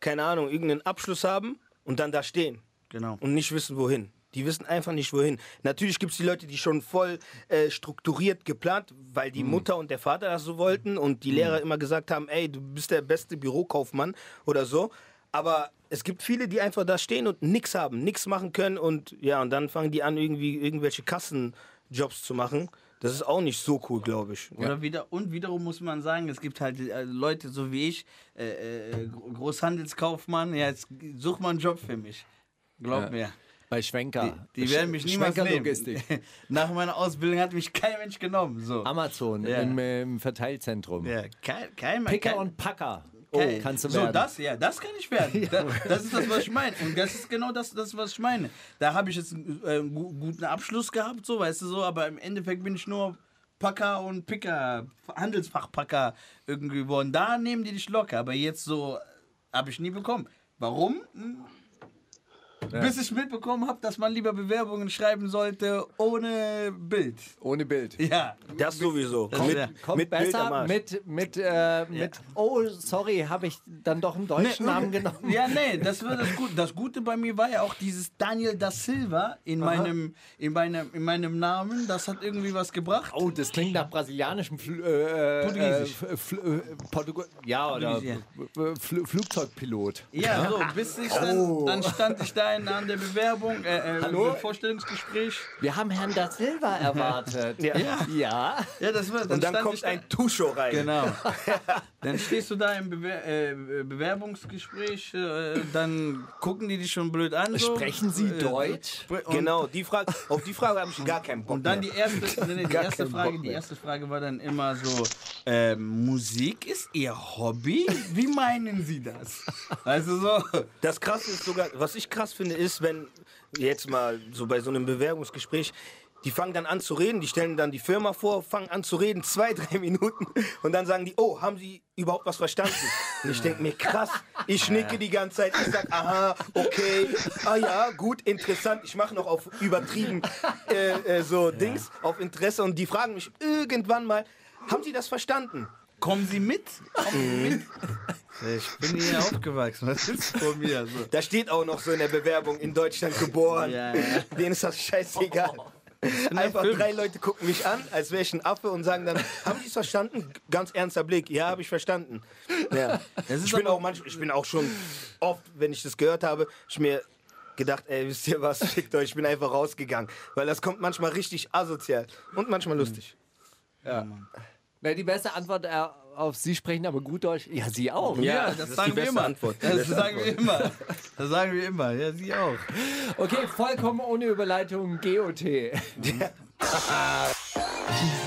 keine Ahnung irgendeinen Abschluss haben und dann da stehen Genau. und nicht wissen wohin. Die wissen einfach nicht wohin. Natürlich gibt es die Leute, die schon voll äh, strukturiert geplant, weil die Mutter und der Vater das so wollten und die Lehrer immer gesagt haben, ey, du bist der beste Bürokaufmann oder so. Aber es gibt viele, die einfach da stehen und nichts haben, nichts machen können und ja, und dann fangen die an, irgendwie irgendwelche Kassenjobs zu machen. Das ist auch nicht so cool, glaube ich. Oder wieder, und wiederum muss man sagen, es gibt halt äh, Leute so wie ich, äh, äh, Großhandelskaufmann, ja, jetzt such mal einen Job für mich. Glaub Ja. mir. Bei Schwenker. Die, die werden mich niemals Schwenker nehmen. Logistik. Nach meiner Ausbildung hat mich kein Mensch genommen. So. Amazon Ja. im, im Verteilzentrum. Ja, kein, kein, Picker kein, und Packer. kein, Oh, kannst du so, werden. das, ja, das kann ich werden. Da, das ist das, was ich meine. Und das ist genau das, das was ich meine. Da habe ich jetzt einen äh, gu- guten Abschluss gehabt, so, weißt du so, aber im Endeffekt bin ich nur Packer und Picker, Handelsfachpacker irgendwie geworden. Da nehmen die dich locker, aber jetzt so habe ich nie bekommen. Warum? Hm. Bis ich mitbekommen habe, dass man lieber Bewerbungen schreiben sollte ohne Bild. Ohne Bild. Ja. Das sowieso. Das mit, wär- Kommt mit Bild am besser Arsch. mit, mit, äh, mit, oh, sorry, habe ich dann doch einen deutschen Namen genommen. Ja, nee, das war das Gute. Das Gute bei mir war ja auch dieses Daniel da Silva in meinem, in meinem, in meinem Namen. Das hat irgendwie was gebracht. Oh, das klingt nach brasilianischem Fl äh, Portugiesisch. Äh, Fl äh, Portugal ja, oder Fl Flugzeugpilot. Ja, so, bis ich dann, dann stand ich da in, an der Bewerbung, äh, äh, Hallo? Vorstellungsgespräch. Wir haben Herrn da Silva erwartet. Ja. ja. Ja, das war, dann Und dann kommt ein Tuscho rein. Genau. Dann stehst du da im Bewer äh, Bewerbungsgespräch, äh, dann gucken die dich schon blöd an. So. Sprechen Sie Äh, Deutsch? Genau, die Frage, auf die Frage habe ich gar keinen Bock Und dann mehr. die erste, nee, die erste Frage, die erste Frage war dann immer so: ähm, Musik ist Ihr Hobby? Wie meinen Sie das? Also so. Das krasse ist sogar, was ich krass finde, ist, wenn jetzt mal so bei so einem Bewerbungsgespräch, die fangen dann an zu reden, die stellen dann die Firma vor, fangen an zu reden, zwei, drei Minuten und dann sagen die, oh, haben sie überhaupt was verstanden? Und ich denke mir, krass, ich nicke die ganze Zeit, ich sag, aha, okay, ah ja, gut, interessant, ich mache noch auf übertrieben äh, äh, so Dings, auf Interesse und die fragen mich irgendwann mal, haben sie das verstanden? Kommen Sie mit? Kommen Sie mit? Ich bin hier aufgewachsen. Was ist von mir? So. Da steht auch noch so in der Bewerbung, in Deutschland geboren. Ja, ja. Denen ist das scheißegal. Einfach drei Leute gucken mich an, als wäre ich ein Affe und sagen dann, haben Sie es verstanden? Ganz ernster Blick, ja, habe ich verstanden. Ja. ist Ich, bin auch manch, ich bin auch schon oft, wenn ich das gehört habe, ich mir gedacht, ey, wisst ihr was, fickt euch, ich bin einfach rausgegangen. Weil das kommt manchmal richtig asozial und manchmal lustig. Na, die beste Antwort äh, auf Sie sprechen aber gut Deutsch. Ja, Sie auch. Ja, das das, ist sagen die wir beste immer. Antwort. Die Das sagen wir immer. Das sagen wir immer. Ja, Sie auch. Okay, vollkommen ohne Überleitung GOT.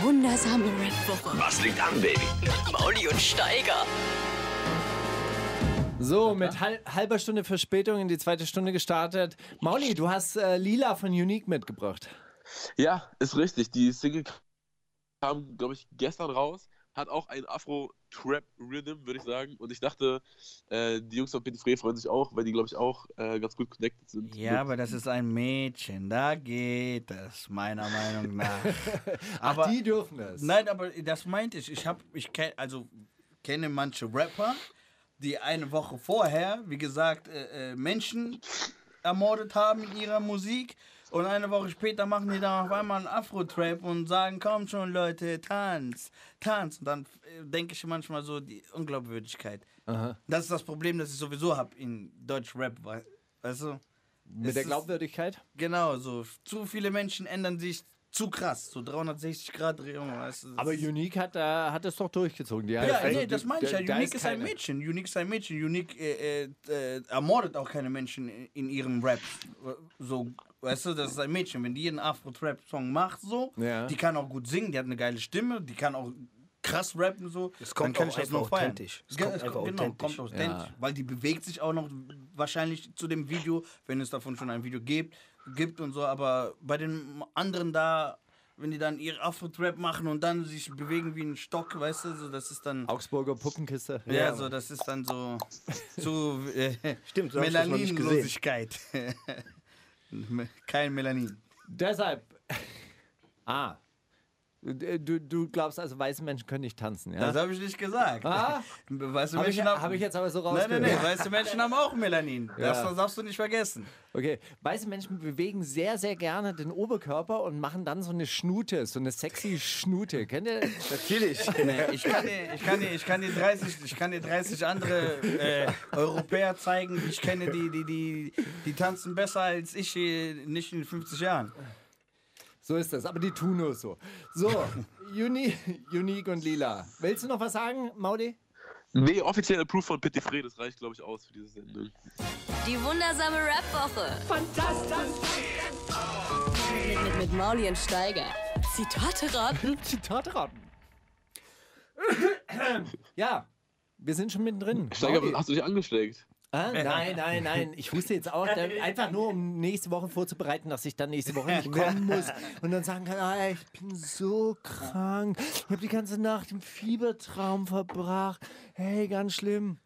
Wundersame Red Woche. Was liegt an, Baby? Mauli und Steiger. So, mit hal halber Stunde Verspätung in die zweite Stunde gestartet. Mauli, du hast äh, Lila von Unique mitgebracht. Ja, ist richtig. Die Single kam, glaube ich, gestern raus. Hat auch einen Afro-Trap-Rhythm, würde ich sagen. Und ich dachte, äh, die Jungs von Petit Fré freuen sich auch, weil die, glaube ich, auch äh, ganz gut connected sind. Ja, aber das ist ein Mädchen. Da geht es, meiner Meinung nach. Aber Aber die dürfen es. Nein, aber das meinte ich. Ich habe, ich kenn, also kenne manche Rapper, die eine Woche vorher, wie gesagt, äh, äh, Menschen ermordet haben in ihrer Musik. Und eine Woche später machen die dann auf einmal einen Afro-Trap und sagen, komm schon Leute, tanz, tanz. Und dann äh, denke ich manchmal so, die Unglaubwürdigkeit. Das ist das Problem, das ich sowieso habe in Deutsch-Rap. wei- Weißt du? Mit Es der ist- Glaubwürdigkeit? Genau, so. Zu viele Menschen ändern sich zu krass. So 360 Grad Drehung. Weißt du? Das Aber ist- Unique hat, äh, hat es doch durchgezogen. Die ja, also, nee, das meine ich ja. da- da Unique ist ein keine- Mädchen. Unique ist ein Mädchen. Unique äh, äh, äh, ermordet auch keine Menschen in, in ihrem Rap. So, weißt du, das ist ein Mädchen. Wenn die einen Afro-Trap-Song macht, so, Ja. die kann auch gut singen, die hat eine geile Stimme, die kann auch krass rappen, so. Es kommt dann kann auch ich das einfach noch feiern. authentisch. Es kommt einfach genau, authentisch. kommt authentisch. Weil die bewegt sich auch noch wahrscheinlich zu dem Video, wenn es davon schon ein Video gibt, gibt und so. Aber bei den anderen da, wenn die dann ihr Afro-Trap machen und dann sich bewegen wie ein Stock, weißt du, so, das ist dann. Augsburger Puppenkiste. Ja, so, das ist dann so zu äh, Stimmt, so. Melaninlosigkeit. Kein Melanin. Deshalb. Ah. Du, du glaubst also, weiße Menschen können nicht tanzen, ja? Das habe ich nicht gesagt. Ah? Weiße Habe ich, Menschen haben- hab ich jetzt aber so Nein, rausgehört. nein, nein, weiße Menschen haben auch Melanin. Das Ja. darfst du nicht vergessen. Okay, weiße Menschen bewegen sehr, sehr gerne den Oberkörper und machen dann so eine Schnute, so eine sexy Schnute. Kennt ihr? Natürlich. Nee, ich, kann dir, ich, kann dir, ich, kann dir 30, ich kann dir 30 andere äh, Europäer zeigen, die ich kenne, die, die, die, die tanzen besser als ich äh, nicht in 50 Jahren. So ist das, aber die tun nur so. So, Uni, Unique und Lila. Willst du noch was sagen, Maudi? Nee, offiziell approved von Petit Fré, das reicht, glaube ich, aus für diese Sendung. Die wundersame Rap-Woche. Fantastisch. Mit, mit, mit Mauli und Steiger. Zitate raten. Zitate raten. ja, wir sind schon mittendrin. Steiger, Mauli. hast du dich angesteckt? Ah, nein, nein, nein. Ich wusste jetzt auch, einfach nur, um nächste Woche vorzubereiten, dass ich dann nächste Woche nicht kommen muss und dann sagen kann, ah, ich bin so krank. Ich habe die ganze Nacht im Fiebertraum verbracht. Hey, ganz schlimm.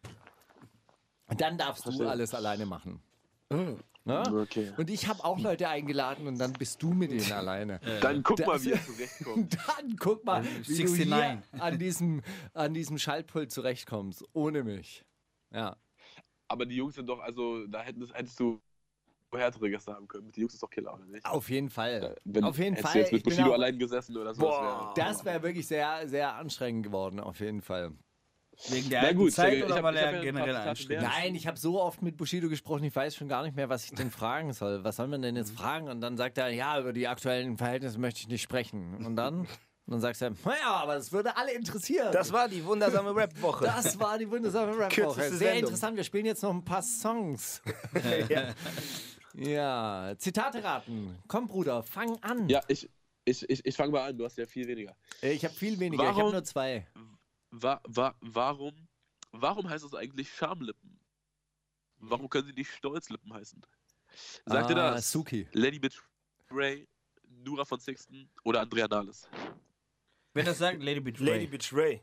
Und dann darfst du alles alleine machen. Ja? Okay. Und ich habe auch Leute eingeladen und dann bist du mit denen alleine. Dann guck mal, Das- wie er zurechtkommt. Dann guck mal, wie du 69. hier an diesem, an diesem Schaltpult zurechtkommst, ohne mich. Ja. Aber die Jungs sind doch, also, da hättest, hättest du härtere Gäste haben können. Die Jungs ist doch Killer, oder nicht? Auf jeden Fall. Wenn, Auf jeden Fall. du jetzt mit Bushido auch- allein gesessen oder so. Boah. Das wäre wirklich sehr, sehr anstrengend geworden, auf jeden Fall. Wegen der gut, Zeit ich oder weil ich er ja generell anstrengend? Nein, ich habe so oft mit Bushido gesprochen, ich weiß schon gar nicht mehr, was ich denn fragen soll. Was soll man denn jetzt fragen? Und dann sagt er, ja, über die aktuellen Verhältnisse möchte ich nicht sprechen. Und dann? Und dann sagst du, naja, aber das würde alle interessieren. Das war die wundersame Rap-Woche. Das war die wundersame Rap-Woche. Sehr Sendung. interessant. Wir spielen jetzt noch ein paar Songs. ja. Ja, Zitate raten. Komm, Bruder, fang an. Ja, ich, ich, ich, ich fange mal an. Du hast ja viel weniger. Äh, Ich habe viel weniger, ich habe Warum- nur zwei. Wa, wa, warum, warum heißt es eigentlich Schamlippen? Warum können sie nicht Stolzlippen heißen? Sagt ihr Ah, das? Suki. Lady Bitch Ray, Nura von Sixten oder Andrea Nahles? Wer das sagt, Lady Bitch Lady Ray. Bitch Ray.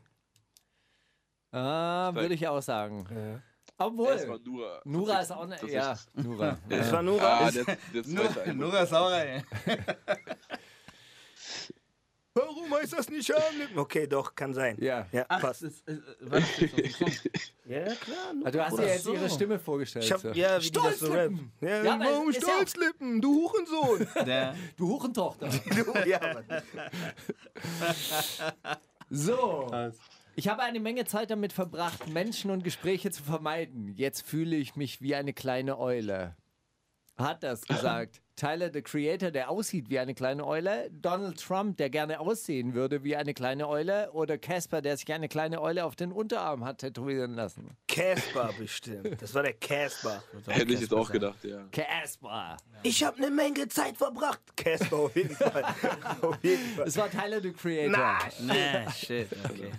Ah, würde ich auch sagen. Ja. Obwohl. Es war Nura. Nura ist auch ne, tatsächlich. ja, Nura. Das war Nura. Ah, der, der. Einmal. Nora Sauer, Warum heißt das nicht Schamlippen? Okay, doch, kann sein. Ja. Ja, Ach, passt. ist, äh, dem Song? Ja, klar. Ah, Du hast dir jetzt so. ihre Stimme vorgestellt. Ich hab, so. ja, wie die das so. Stolzlippen. Ja, Ja, warum ist ja Stolzlippen? Du Hurensohn. Der, Du Hurentochter. du, ja. So. Ich habe eine Menge Zeit damit verbracht, Menschen und Gespräche zu vermeiden. Jetzt fühle ich mich wie eine kleine Eule. Hat das gesagt. Tyler, the Creator, der aussieht wie eine kleine Eule. Donald Trump, der gerne aussehen würde wie eine kleine Eule. Oder Casper, der sich eine kleine Eule auf den Unterarm hat tätowieren lassen. Casper bestimmt. Das war der Casper. Hätte ich jetzt auch gedacht, ja. Casper. Ich habe eine Menge Zeit verbracht. Casper auf jeden Fall. auf jeden Fall. Es war Tyler, the Creator. Nein. nee, shit, okay.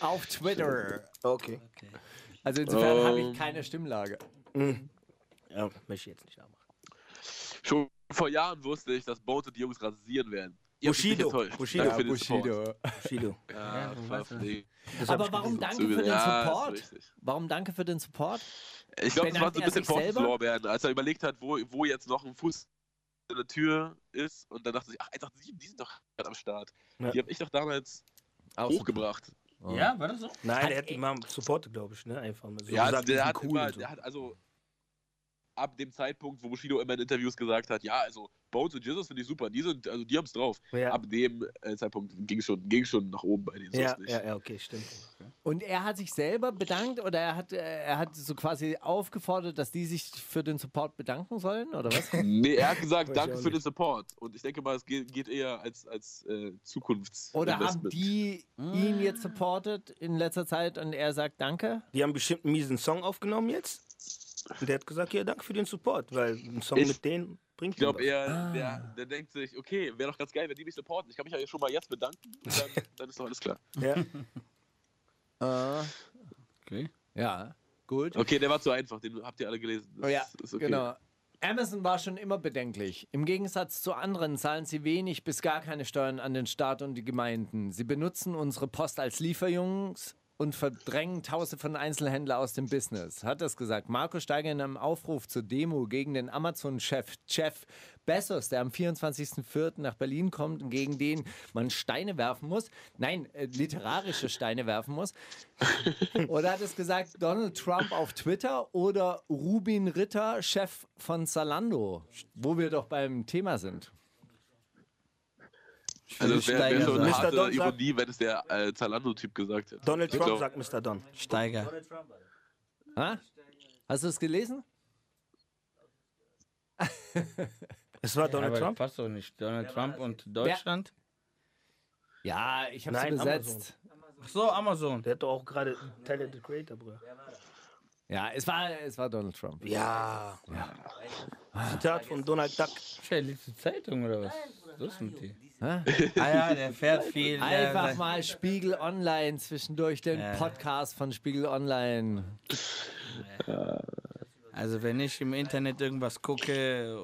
Auf Twitter. Okay. Also insofern habe Ähm. ich keine Stimmlage. Ja, möchte ich jetzt nicht nachmachen. Schon vor Jahren wusste ich, dass Bones und die Jungs rasieren werden. Ihr Bushido. enttäuscht. Bushido. Danke für Ja, den Support. Bushido. Bushido. Ja, Aber warum danke für den Ja, Support? richtig. Warum danke für den Support? Ich glaube, das war so ein bisschen? Vorschusslorbeeren, als er überlegt hat, wo, wo jetzt noch ein Fuß in der Tür ist. Und dann dachte ich, ach, 187, die sind doch gerade am Start. Ja. Die habe ich doch damals Auch hochgebracht. Ja, war das so? Nein, er hat die mal supportet, glaube ich, ne? Einfach mal so. ja, gesagt, der hat cool immer, so. der hat also ab dem Zeitpunkt, wo Bushido immer in Interviews gesagt hat, ja, also Bones und Jesus finde ich super, die sind, also die haben es drauf. Ja. Ab dem äh, Zeitpunkt ging schon, ging schon nach oben bei denen. so ja, ist nicht. ja, ja, okay, stimmt. Und er hat sich selber bedankt oder er hat, äh, er hat so quasi aufgefordert, dass die sich für den Support bedanken sollen oder was? Nee, er hat gesagt, danke für den. Support. Und ich denke mal, es geht, geht eher als, als äh, Zukunfts. Oder haben die ihn jetzt supportet in letzter Zeit und er sagt Danke? Die haben bestimmt einen miesen Song aufgenommen jetzt. Und der hat gesagt, ja, danke für den Support, weil ein Song Ich- mit denen bringt Ich glaube eher, Ah. der, der denkt sich, okay, wäre doch ganz geil, wenn die mich supporten. Ich kann mich ja schon mal jetzt bedanken. Und dann, dann ist doch alles klar. Ja. Äh, Okay. ja, gut. Okay, der war zu einfach, den habt ihr alle gelesen. Das Oh ja, ist okay. genau. Amazon war schon immer bedenklich. Im Gegensatz zu anderen zahlen sie wenig bis gar keine Steuern an den Staat und die Gemeinden. Sie benutzen unsere Post als Lieferjungs und verdrängen Tausende von Einzelhändlern aus dem Business. Hat das gesagt. Marco Steiger in einem Aufruf zur Demo gegen den Amazon-Chef Jeff Bezos, der am 24.04. nach Berlin kommt und gegen den man Steine werfen muss. Nein, äh, literarische Steine werfen muss. Oder hat es gesagt, Donald Trump auf Twitter oder Rubin Ritter, Chef von Zalando, wo wir doch beim Thema sind. Also es wäre wär Steiger schon eine harte Mr. Don sagt- Ironie, wenn es der äh, Zalando-Typ gesagt hätte. Donald Trump glaub- sagt Mr. Don. Steiger. Ha? Hast du es gelesen? Es war Donald Aber Trump? passt doch nicht. Donald Trump und Deutschland? Ja, ich habe es Nein, übersetzt. Ach so, Amazon. Der hat doch auch gerade Tyler the Creator, Bruder. Ja, es war, es war Donald Trump. Ja. Zitat von Donald Duck. Du Zeitung oder was? Was ist mit dir? Ah ja, der fährt viel. der- Einfach mal Spiegel Online zwischendurch, den Ja. Podcast von Spiegel Online. Also wenn ich im Internet irgendwas gucke,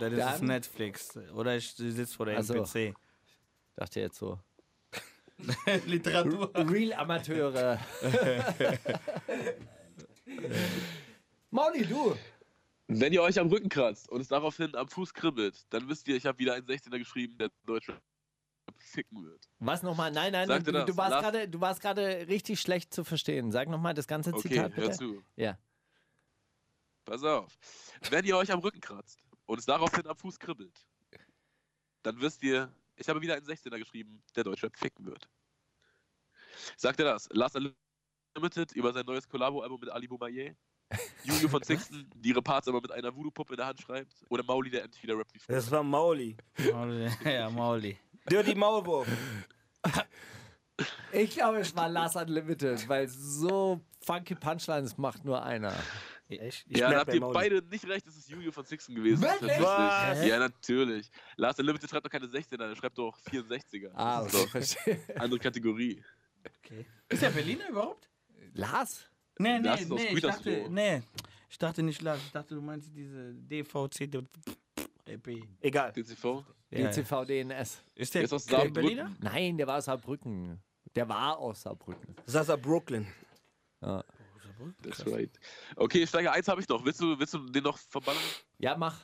dann ist es Dann? Netflix. Oder ich sitze vor dem Ach so. PC. Dachte jetzt so. Literatur. Real Amateure. Mauli, du. Wenn ihr euch am Rücken kratzt und es daraufhin am Fuß kribbelt, dann wisst ihr, ich habe wieder einen 16er geschrieben, der Deutsche ficken wird. Was nochmal? Nein, nein, Sag du, du, warst du warst gerade richtig schlecht zu verstehen. Sag nochmal das ganze Okay, Zitat bitte. hör zu. Ja. Pass auf. Wenn ihr euch am Rücken kratzt und es daraufhin am Fuß kribbelt, dann wisst ihr, ich habe wieder einen 16er geschrieben, der Deutschrap ficken wird. Sagt ihr das? Last Unlimited über sein neues Collabo-Album mit Ali Boumaier? Julio von Sixten, die ihre Parts aber mit einer Voodoo-Puppe in der Hand schreibt? Oder Mauli, der endlich wieder rappt wie früher? Das war Mauli. Mauli. Ja, Mauli. Dirty Maulwurf. Ich glaube, es war Last Unlimited, weil so funky Punchlines macht nur einer. Ich, Ja, bleib da habt ihr Mauli. beide nicht recht, es ist Julio von Sixten gewesen. Wirklich? Ja, natürlich. Last Unlimited schreibt doch keine 16er, der schreibt doch 64er. Ah, okay, andere Kategorie. Ist der Berliner überhaupt? Lars? Nee, nee, aus nee, ich dachte, nee. Ich dachte nicht Lars, ich dachte, du meinst diese DVC EP. Egal. DCV? Ja. DCV DNS. Ist Der der, ist aus der Saarbrücken. Berliner? Nein, der war aus Saarbrücken. Der war aus Saarbrücken. Sasa Brooklyn. That's right. Okay, Steiger 1 habe ich noch. Willst du, willst du den noch verbannen? Ja, mach.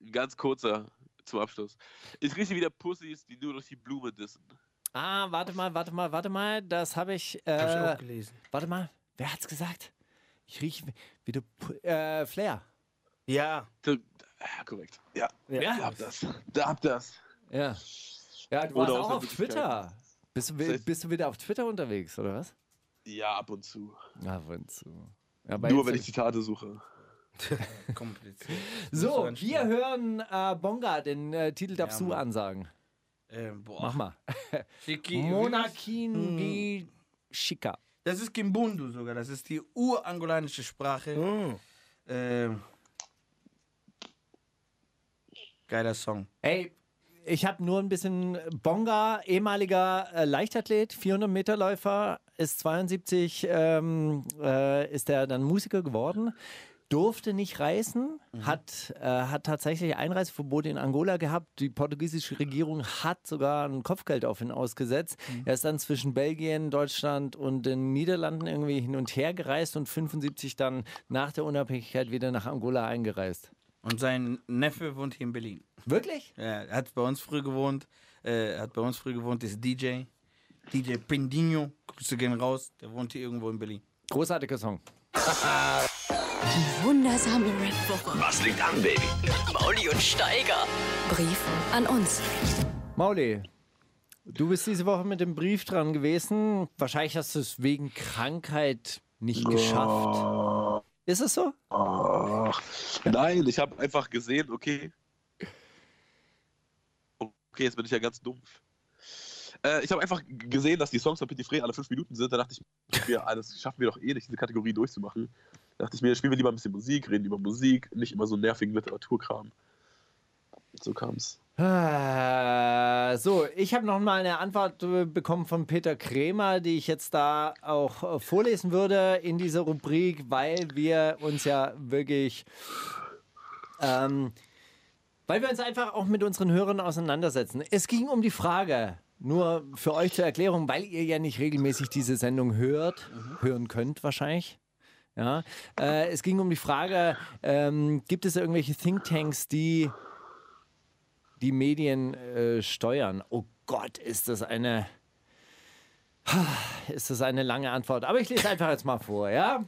Ein ganz kurzer zum Abschluss. Ich rieche wieder Pussys, die nur durch die Blume dissen. Ah, warte mal, warte mal, warte mal. Das habe ich. Hab ich Äh, auch gelesen. warte mal. Wer hat's gesagt? Ich rieche wieder. Äh, Flair. Ja. Ja, korrekt. Ja, ja. da habt das. Da habt das. Ja. Ja, du Oder warst auch auf. Twitter. Bist du, bist du wieder auf Twitter unterwegs, oder was? Ja, ab und zu. Ab und zu. Ja, bei Nur wenn ich Zitate suche. Kompliziert. So, du wir hören äh, Bonga, den äh, Titel darfst Ja, du ansagen. Ähm, boah. Mach mal. Monakin wie Shika. Das ist Kimbundu sogar, das ist die urangolanische Sprache. Mm. Ähm, geiler Song. Ey, ich habe nur ein bisschen Bonga, ehemaliger äh, Leichtathlet, 400 Meter Läufer, ist 72, ähm, äh, ist er dann Musiker geworden. Durfte nicht reisen, hat, äh, hat tatsächlich Einreiseverbot in Angola gehabt. Die portugiesische Regierung hat sogar ein Kopfgeld auf ihn ausgesetzt. Er ist dann zwischen Belgien, Deutschland und den Niederlanden irgendwie hin und her gereist und 75 dann nach der Unabhängigkeit wieder nach Angola eingereist. Und sein Neffe wohnt hier in Berlin. Wirklich? Ja, er hat bei uns früh gewohnt. Äh, er hat bei uns früh gewohnt, ist DJ. DJ Pendinho. Grüße gehen raus. Der wohnt hier irgendwo in Berlin. Großartiger Song. Wundersame Red Woche. Was liegt an, Baby? Mauli und Steiger. Brief an uns. Mauli, du bist diese Woche mit dem Brief dran gewesen. Wahrscheinlich hast du es wegen Krankheit nicht geschafft. Ist es so? Ach, nein, ich habe einfach gesehen, okay. Okay, jetzt bin ich ja ganz dumpf. Äh, ich habe einfach gesehen, dass die Songs von Petit Frey alle fünf Minuten sind. Da dachte ich mir, ah, das schaffen wir doch eh nicht, diese Kategorie durchzumachen. Da dachte ich mir, spielen wir lieber ein bisschen Musik, reden über Musik, nicht immer so nervigen Literaturkram. So kam's. Äh, so, ich habe noch mal eine Antwort äh, bekommen von Peter Kremer, die ich jetzt da auch äh, vorlesen würde in dieser Rubrik, weil wir uns ja wirklich, ähm, weil wir uns einfach auch mit unseren Hörern auseinandersetzen. Es ging um die Frage, nur für euch zur Erklärung, weil ihr ja nicht regelmäßig diese Sendung hört, hören könnt wahrscheinlich. Ja, äh, es ging um die Frage, ähm, gibt es irgendwelche Thinktanks, die die Medien äh, steuern. Oh Gott, ist das eine ist das eine lange Antwort. Aber ich lese einfach jetzt mal vor, ja?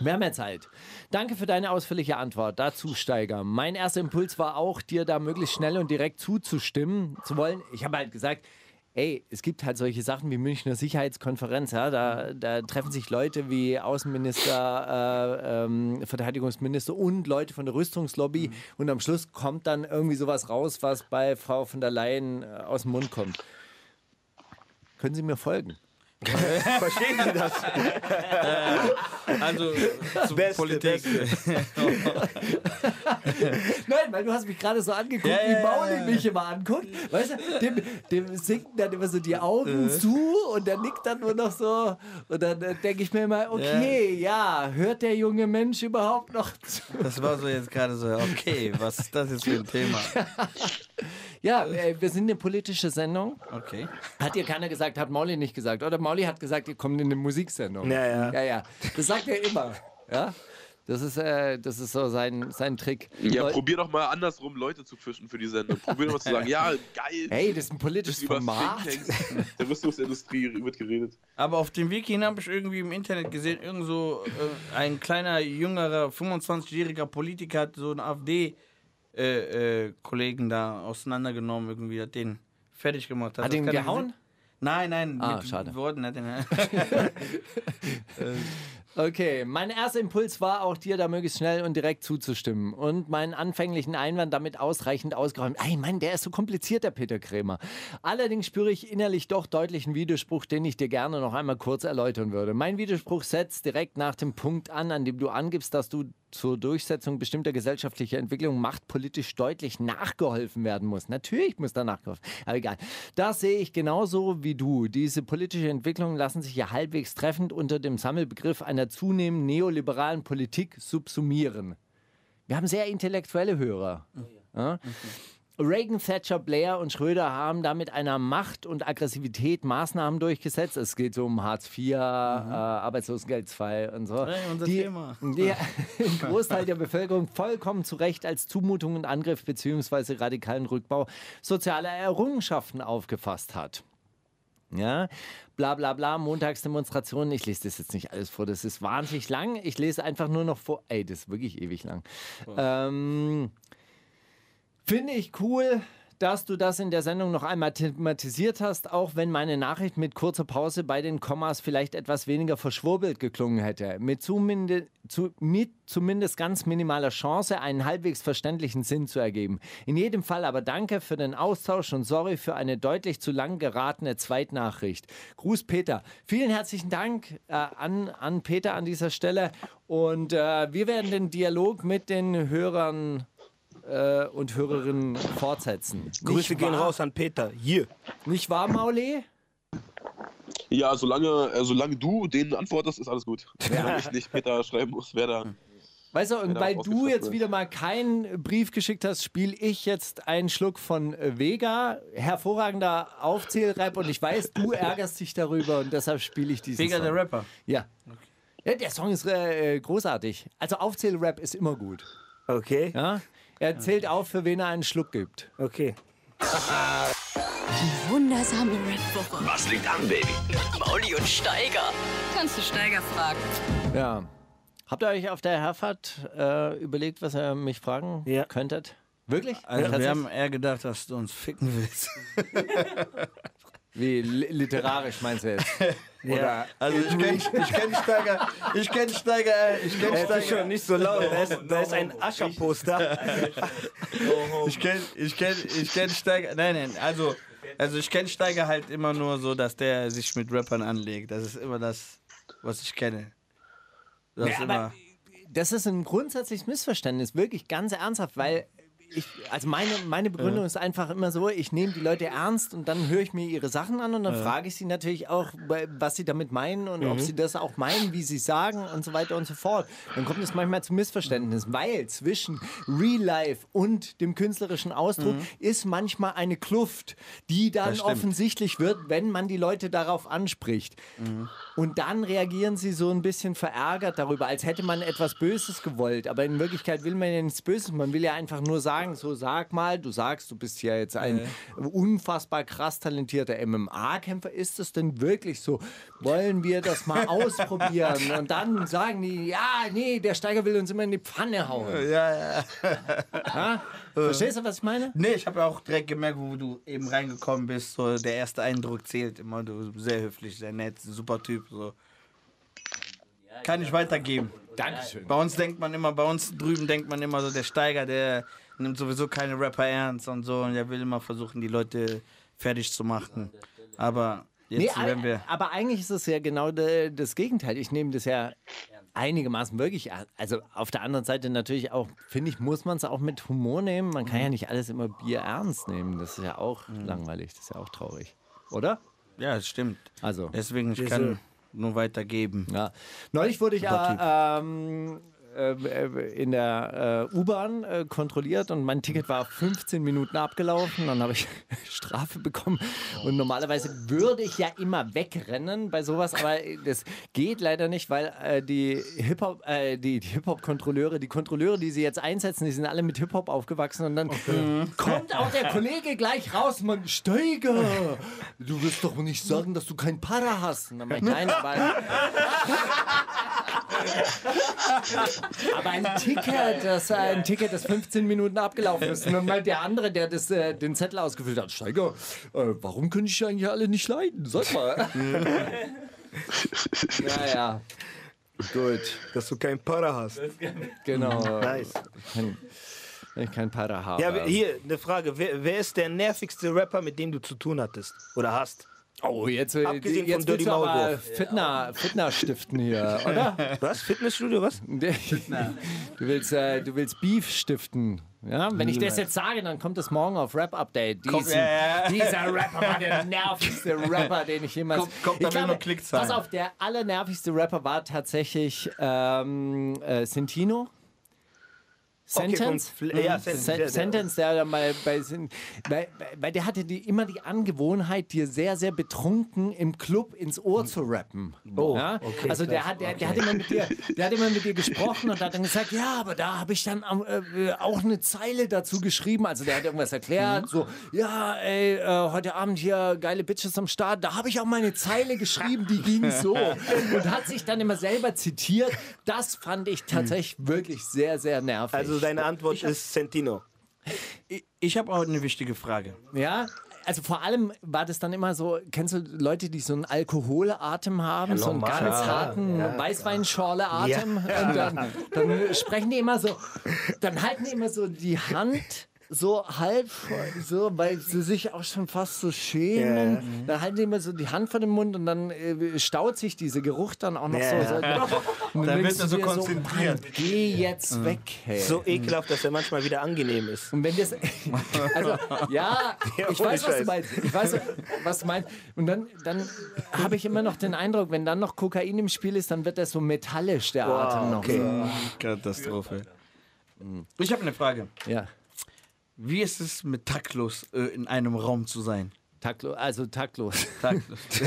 Wir haben ja Zeit. Danke für deine ausführliche Antwort. Dazu, Steiger. Mein erster Impuls war auch, dir da möglichst schnell und direkt zuzustimmen zu wollen. Ich habe halt gesagt, ey, es gibt halt solche Sachen wie Münchner Sicherheitskonferenz. Ja? Da, da treffen sich Leute wie Außenminister, äh, ähm, Verteidigungsminister und Leute von der Rüstungslobby. Und am Schluss kommt dann irgendwie sowas raus, was bei Frau von der Leyen äh, aus dem Mund kommt. Können Sie mir folgen? Verstehen Sie das? Also, zu Beste, Politik. Nein, weil du hast mich gerade so angeguckt, Ja, wie Mauli ja, ja. mich immer anguckt. Weißt du, dem, dem sinken dann immer so die Augen Äh. zu und der nickt dann nur noch so. Und dann äh, denke ich mir immer, okay, ja. hört der junge Mensch überhaupt noch zu? Das war so jetzt gerade so, okay, was ist das jetzt für ein Thema? Ja, äh, wir sind eine politische Sendung. Okay. Hat dir keiner gesagt, hat Mauli nicht gesagt. Oder Mauli hat gesagt, ihr kommt in eine Musiksendung. Ja, ja. Ja, ja. Das sagt er immer. Ja. Das ist, äh, das ist so sein, sein Trick. Ja, Leu- probier doch mal andersrum Leute zu fischen für die Sendung. Probier doch mal zu sagen, ja, geil. Hey, das ist ein politisches Format. Der Rüstungsindustrie wird geredet. Aber auf dem Weg hin habe ich irgendwie im Internet gesehen, irgend so äh, ein kleiner, jüngerer, 25-jähriger Politiker hat so einen AfD-Kollegen äh, da auseinandergenommen, irgendwie hat den fertig gemacht. Hat das ihn keiner gehauen? Nein, nein, Ah, mit schade. Worten hat er. Okay, mein erster Impuls war auch dir da möglichst schnell und direkt zuzustimmen und meinen anfänglichen Einwand damit ausreichend ausgeräumt. Ey, Mann, der ist so kompliziert, der Peter Krämer. Allerdings spüre ich innerlich doch deutlichen Widerspruch, den ich dir gerne noch einmal kurz erläutern würde. Mein Widerspruch setzt direkt nach dem Punkt an, an dem du angibst, dass du zur Durchsetzung bestimmter gesellschaftlicher Entwicklungen machtpolitisch deutlich nachgeholfen werden muss. Natürlich muss da nachgeholfen. Aber egal. Das sehe ich genauso wie du. Diese politische Entwicklungen lassen sich ja halbwegs treffend unter dem Sammelbegriff einer zunehmend neoliberalen Politik subsumieren. Wir haben sehr intellektuelle Hörer. Ja? Reagan, Thatcher, Blair und Schröder haben da mit einer Macht und Aggressivität Maßnahmen durchgesetzt. Es geht so um Hartz IV, äh, Arbeitslosengeld 2 und so. Hey, unser die, Thema. ein Großteil der Bevölkerung vollkommen zu Recht als Zumutung und Angriff bzw. radikalen Rückbau sozialer Errungenschaften aufgefasst hat. Ja, bla bla bla, Montagsdemonstrationen. Ich lese das jetzt nicht alles vor, das ist wahnsinnig lang. Ich lese einfach nur noch vor. Ey, das ist wirklich ewig lang. Ähm, Finde ich cool, dass du das in der Sendung noch einmal thematisiert hast, auch wenn meine Nachricht mit kurzer Pause bei den Kommas vielleicht etwas weniger verschwurbelt geklungen hätte. Mit zumindest, zu, mit zumindest ganz minimaler Chance, einen halbwegs verständlichen Sinn zu ergeben. In jedem Fall aber danke für den Austausch und sorry für eine deutlich zu lang geratene Zweitnachricht. Gruß Peter. Vielen herzlichen Dank äh, an, an Peter an dieser Stelle und äh, wir werden den Dialog mit den Hörern äh, und Hörerinnen fortsetzen. Grüße gehen raus an Peter. Hier. Nicht wahr, Mauli? Ja, solange, äh, solange du denen antwortest, ist alles gut. Solange ich nicht Peter schreiben muss, wer da. Weißt du, und weil du jetzt wird. wieder mal keinen Brief geschickt hast, spiele ich jetzt einen Schluck von äh, Vega. Hervorragender Aufzählrap und ich weiß, du ärgerst dich darüber und deshalb spiele ich diesen Vega Song. der Rapper. Ja. ja. Der Song ist äh, großartig. Also Aufzählrap ist immer gut. Okay. Ja? Er zählt auf, für wen er einen Schluck gibt. Okay. Wundersame Red Woche. Was liegt an, Baby? Mauli und Steiger. Kannst du Steiger fragen? Ja. Habt ihr euch auf der Herfahrt äh, überlegt, was ihr mich fragen Ja. könntet? Wirklich? Also wir Tatsächlich? haben eher gedacht, dass du uns ficken willst. Wie li literarisch meinst du jetzt? Ja, also ich kenne ich kenn Steiger, ich kenne Steiger, ich kenne Es ist schon Steiger, nicht so laut. Da ist, da ist ein Ascherposter. ich kenne ich kenn, ich kenn Steiger, nein, nein, also, also ich kenne Steiger halt immer nur so, dass der sich mit Rappern anlegt. Das ist immer das, was ich kenne. Das ist Ja, immer, aber das ist ein grundsätzliches Missverständnis, wirklich ganz ernsthaft, weil ich, also meine, meine Begründung ist einfach immer so, ich nehme die Leute ernst und dann höre ich mir ihre Sachen an und dann frage ich sie natürlich auch, was sie damit meinen und ob sie das auch meinen, wie sie sagen und so weiter und so fort. Dann kommt es manchmal zu Missverständnissen, weil zwischen Real Life und dem künstlerischen Ausdruck ist manchmal eine Kluft, die dann offensichtlich wird, wenn man die Leute darauf anspricht. Und dann reagieren sie so ein bisschen verärgert darüber, als hätte man etwas Böses gewollt. Aber in Wirklichkeit will man ja nichts Böses. Man will ja einfach nur sagen, so sag mal, du sagst, du bist ja jetzt ein unfassbar krass talentierter MMA-Kämpfer. Ist es denn wirklich so? Wollen wir das mal ausprobieren? Und dann sagen die, ja, nee, der Steiger will uns immer in die Pfanne hauen. ja, ja. Ha? Verstehst du, was ich meine? Nee, ich habe auch direkt gemerkt, wo du eben reingekommen bist, so der erste Eindruck zählt immer, du bist sehr höflich, sehr nett, super Typ, so. Kann ich weitergeben. Dankeschön. Bei uns denkt man immer, bei uns drüben denkt man immer so, der Steiger, der nimmt sowieso keine Rapper ernst und so und der will immer versuchen, die Leute fertig zu machen. Aber Jetzt Nee, werden wir. aber eigentlich ist es ja genau das Gegenteil. Ich nehme das ja einigermaßen wirklich. ernst. Also auf der anderen Seite natürlich auch, finde ich, muss man es auch mit Humor nehmen. Man kann ja nicht alles immer Bier ernst nehmen. Das ist ja auch langweilig, das ist ja auch traurig. Oder? Ja, das stimmt. Also. Deswegen, ich kann nur weitergeben. Ja. Neulich wurde ich ja ähm, äh, äh, in der äh, U-Bahn äh, kontrolliert und mein Ticket war 15 Minuten abgelaufen. Dann habe ich Strafe bekommen. Und normalerweise würde ich ja immer wegrennen bei sowas, aber das geht leider nicht, weil äh, die Hip-Hop, äh, die, die Hip-Hop-Kontrolleure, die Kontrolleure, die sie jetzt einsetzen, die sind alle mit Hip-Hop aufgewachsen und dann kommt auch der Kollege gleich raus, man Steiger, du wirst doch nicht sagen, dass du kein Para hast. Und dann ich, nein, aber Aber ein Ticket, das, äh, ein Ticket, das 15 Minuten abgelaufen ist. Und dann meint der andere, der das, äh, den Zettel ausgefüllt hat, Steiger, äh, warum können ich eigentlich alle nicht leiden? Sag mal. ja, ja. Gut, Dass du kein Para hast. genau. Nice. Kein, ich kein Para habe. Ja, hier, eine Frage. Wer, wer ist der nervigste Rapper, mit dem du zu tun hattest? Oder hast? Oh, jetzt, äh, Abgesehen von jetzt Dirty willst du aber Maulwurf. Fitner, Fitner stiften hier, oder? Was? Fitnessstudio, was? du, willst, äh, du willst Beef stiften. Ja, wenn ich das jetzt sage, dann kommt es morgen auf Rap Update. Diesen, ja, ja. Dieser Rapper war der nervigste Rapper, den ich jemals. Kommt- kommt ich nur Klickzahlen. Pass auf, der allernervigste Rapper war tatsächlich ähm, äh, Sentino. Sentence? Fl- ja, Sen Sentence, Sentence, der dann bei, bei weil, weil der hatte die, immer die Angewohnheit, dir sehr, sehr betrunken im Club ins Ohr zu rappen. Oh, ja? okay, also der hat, der, der, hat immer mit dir, der hat immer mit dir gesprochen und hat dann gesagt, ja, aber da habe ich dann äh, auch eine Zeile dazu geschrieben. Also der hat irgendwas erklärt, Mhm. so, ja, ey, äh, heute Abend hier geile Bitches am Start. Da habe ich auch meine Zeile geschrieben, die ging so. Und hat sich dann immer selber zitiert. Das fand ich tatsächlich wirklich sehr, sehr nervig. Also deine Antwort ist Sentino. Ich, ich habe auch eine wichtige Frage. Ja, also vor allem war das dann immer so, kennst du Leute, die so einen Alkoholatem haben, so einen normal. ganz Ja, harten Weißweinschorle-Atem und dann, dann sprechen die immer so, dann halten die immer so die Hand so halb, so, weil sie sich auch schon fast so schämen. Dann halten die immer so die Hand vor den Mund und dann äh, staut sich dieser Geruch dann auch noch Ja. so. so und Da denkst wird er du so konzentriert. Mann, geh jetzt weg, hey. So ekelhaft, dass er manchmal wieder angenehm ist. Und wenn das. Also, ja, Ja, ich weiß, was du meinst. Ich weiß, was du meinst. Und dann, dann habe ich immer noch den Eindruck, wenn dann noch Kokain im Spiel ist, dann wird das so metallisch, der Atem noch. okay. Katastrophe. Ich habe eine Frage. So. Ja. Wie ist es mit taktlos äh, in einem Raum zu sein? Taktlo also taktlos. Taktlos.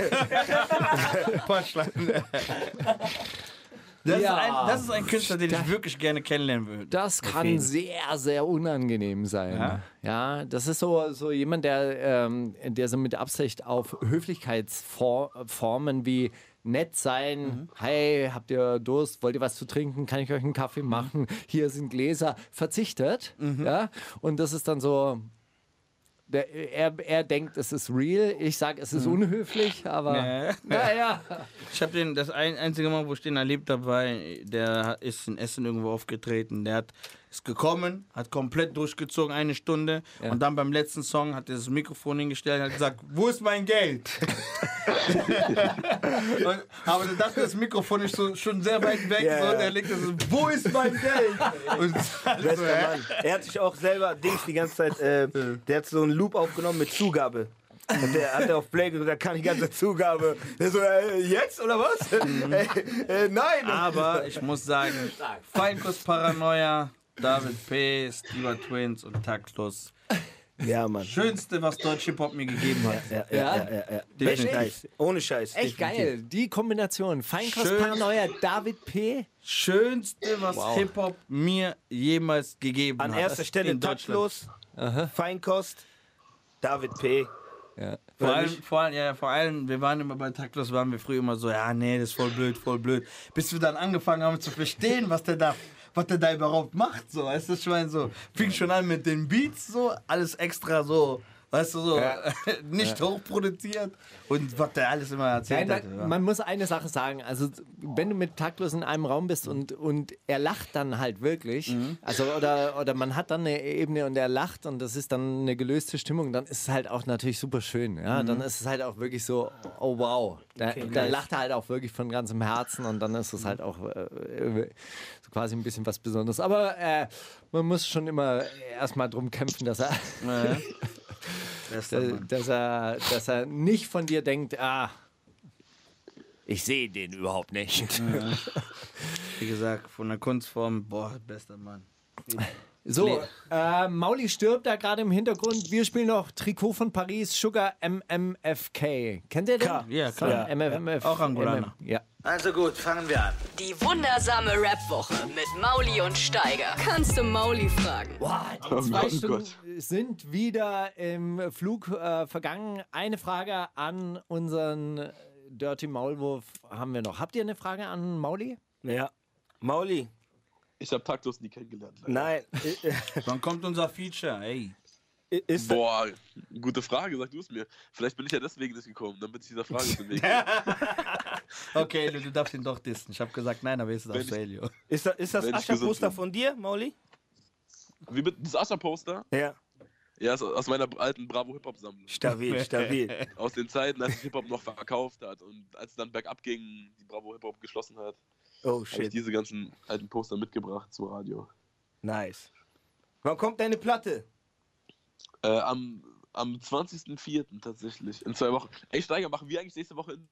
Das, Ja. ist ein, das ist ein Künstler, den ich wirklich gerne kennenlernen würde. Das kann sehr, sehr unangenehm sein. Ja, Ja? das ist so, so jemand, der, ähm, der so mit Absicht auf Höflichkeitsformen wie nett sein, hey, habt ihr Durst, wollt ihr was zu trinken, kann ich euch einen Kaffee machen, hier sind Gläser, verzichtet. Ja? Und das ist dann so, der, er, er denkt, es ist real, ich sage, es ist unhöflich, aber Ja. naja. Ich habe den, das ein, einzige Mal, wo ich den erlebt habe, war, der ist in Essen irgendwo aufgetreten. Der hat, ist gekommen, hat komplett durchgezogen, eine Stunde. Ja. Und dann beim letzten Song hat er das Mikrofon hingestellt und hat gesagt, wo ist mein Geld? und, aber da dachte das Mikrofon ist so, schon sehr weit weg. Ja, so, ja. der legt das so, wo ist mein Geld? Und Bester Mann. Er hat sich auch selber Dings die ganze Zeit, äh, der hat so einen Loop aufgenommen mit Zugabe. Und der hat er auf Play da kann die ganze Zugabe. Der so, äh, jetzt oder was? äh, äh, nein! Aber ich muss sagen, Feinkost Paranoia, David P., Steeler Twins und Taktlos. Ja, Mann. Schönste, was Deutsch Hip-Hop mir gegeben hat. Ja, Ja? ja, ja, ja, ja. Nice. Ohne Scheiß. Echt definitiv. geil, die Kombination. Feinkost Schön. Paranoia, David P. Schönste, was Wow. Hip-Hop mir jemals gegeben An hat. erster Stelle taktlos, Feinkost, David P. Ja. Vor allem, vor allem, ja, vor allem, wir waren immer bei Taktlos, waren wir früher immer so, ja, nee, das ist voll blöd, voll blöd. Bis wir dann angefangen haben zu verstehen, was der da, was der da überhaupt macht, so, weißt du, Schwein, so. Fing schon an mit den Beats, so, alles extra so, Weißt du, so Ja. nicht hochproduziert und was der alles immer erzählt Nein, hat. man, ja. man muss eine Sache sagen. Also, wenn du mit Taktlos in einem Raum bist und, und er lacht dann halt wirklich, Mhm. also oder, oder man hat dann eine Ebene und er lacht und das ist dann eine gelöste Stimmung, dann ist es halt auch natürlich super schön. Ja? Mhm. Dann ist es halt auch wirklich so, oh wow. Da, da lacht er halt auch wirklich von ganzem Herzen und dann ist es halt auch äh, so quasi ein bisschen was Besonderes. Aber äh, man muss schon immer erstmal drum kämpfen, dass er. Ja. Dass, er, dass er nicht von dir denkt, ah, ich sehe den überhaupt nicht. Wie gesagt, von der Kunstform, boah, bester Mann. So, äh, Mauli stirbt da gerade im Hintergrund. Wir spielen noch Trikot von Paris, Sugar MMFK. Kennt ihr den? Klar. Ja, klar. So, MMF, Auch Angolaner. Ja. Also gut, fangen wir an. Die wundersame Rap-Woche mit Mauli und Steiger. Kannst du Mauli fragen? Boah, die Oh zwei Stunden Gott. sind wieder im Flug äh, vergangen. Eine Frage an unseren Dirty Maulwurf haben wir noch. Habt ihr eine Frage an Mauli? Ja. Mauli, Ich habe Taktlos nie kennengelernt. leider. nein. Wann kommt unser Feature? Ey. Ist, Boah, gute Frage, sag du es mir. Vielleicht bin ich ja deswegen nicht gekommen, damit ich dieser Frage dem Weg Okay, du, darfst ihn doch dissen. Ich habe gesagt, nein, aber ist es ich- Australio. ist, das- ist das Ascha-Poster von dir, Mauli? Wie mit das Ascher-Poster? Ja. Ja, ist aus meiner alten Bravo Hip-Hop-Sammlung. Stabil, stabil. Aus den Zeiten, als Hip-Hop noch verkauft hat und als es dann bergab ging, die Bravo Hip-Hop geschlossen hat, Oh habe ich shit. diese ganzen alten Poster mitgebracht zum Radio. Nice. Wann kommt deine Platte? Äh, am, am 20.04. tatsächlich, in zwei Wochen. Ey, Steiger, machen wir eigentlich nächste Woche ein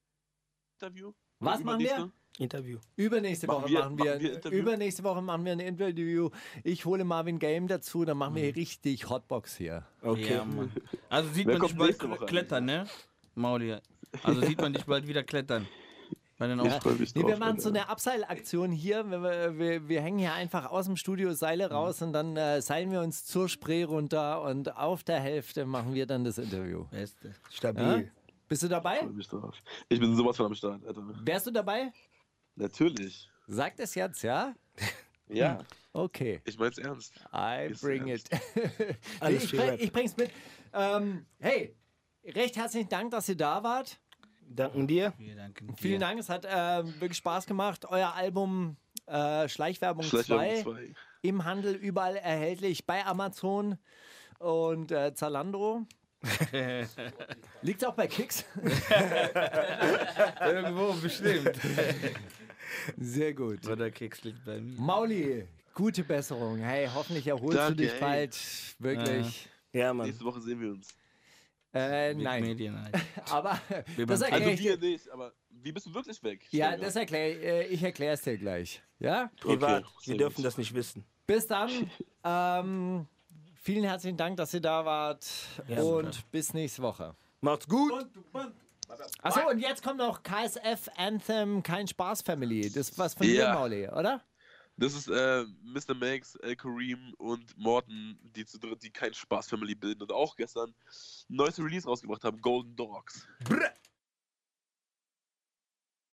Interview? Was machen wir? Interview. Übernächste Machen Woche wir- machen wir, machen wir Interview? übernächste Woche machen wir ein Interview. Ich hole Marvin Game dazu, dann machen Mhm. wir richtig Hotbox hier. Okay. Ja, Mann. Also sieht Wer man dich bald klettern, ne? Mauli. Also sieht man dich bald wieder klettern. Bei den Ja. Nee, wir machen so eine Abseilaktion hier. Wir, wir- wir, hängen hier einfach aus dem Studio Seile raus und dann äh, seilen wir uns zur Spree runter und auf der Hälfte machen wir dann das Interview. Beste. Stabil. Ja? Bist du dabei? Ich bin sowas von am Start, Alter. Wärst du dabei? Natürlich. Sag es jetzt, ja? Ja, Okay. ich mein's ernst. I bring it. ernst. nee, Alles ich, bring, ich bring's mit. Ähm, hey, recht herzlichen Dank, dass ihr da wart. Danken dir. Wir danken Vielen dir. Dank, es hat äh, wirklich Spaß gemacht. Euer Album äh, Schleichwerbung, Schleichwerbung 2 2. im Handel überall erhältlich bei Amazon und äh, Zalando. Liegt auch bei Kicks. Irgendwo bestimmt. Sehr gut. Oder Keks liegt bei mir. Mauli, gute Besserung. Hey, hoffentlich erholst Danke, du dich ey. bald. Wirklich. Ja, Mann. Nächste Woche sehen wir uns. Äh, nein, Medien halt. aber das erkläre Also ich wir dir. nicht, aber wie bist du wirklich weg? Ja, das erkläre äh, ich erkläre es dir gleich. Ja? Privat. Okay, Wir dürfen gut. das nicht wissen. Bis dann. ähm, vielen herzlichen Dank, dass ihr da wart Ja, und bis nächste Woche. Macht's gut. Achso, und jetzt kommt noch KSF Anthem Kein Spaß Family. Das ist was von dir, Ja. Mauli, oder? Das ist äh, Mr. Max, El Kareem und Morton, die zu dritt, die kein Spaß Family bilden und auch gestern ein neues Release rausgebracht haben, Golden Dogs.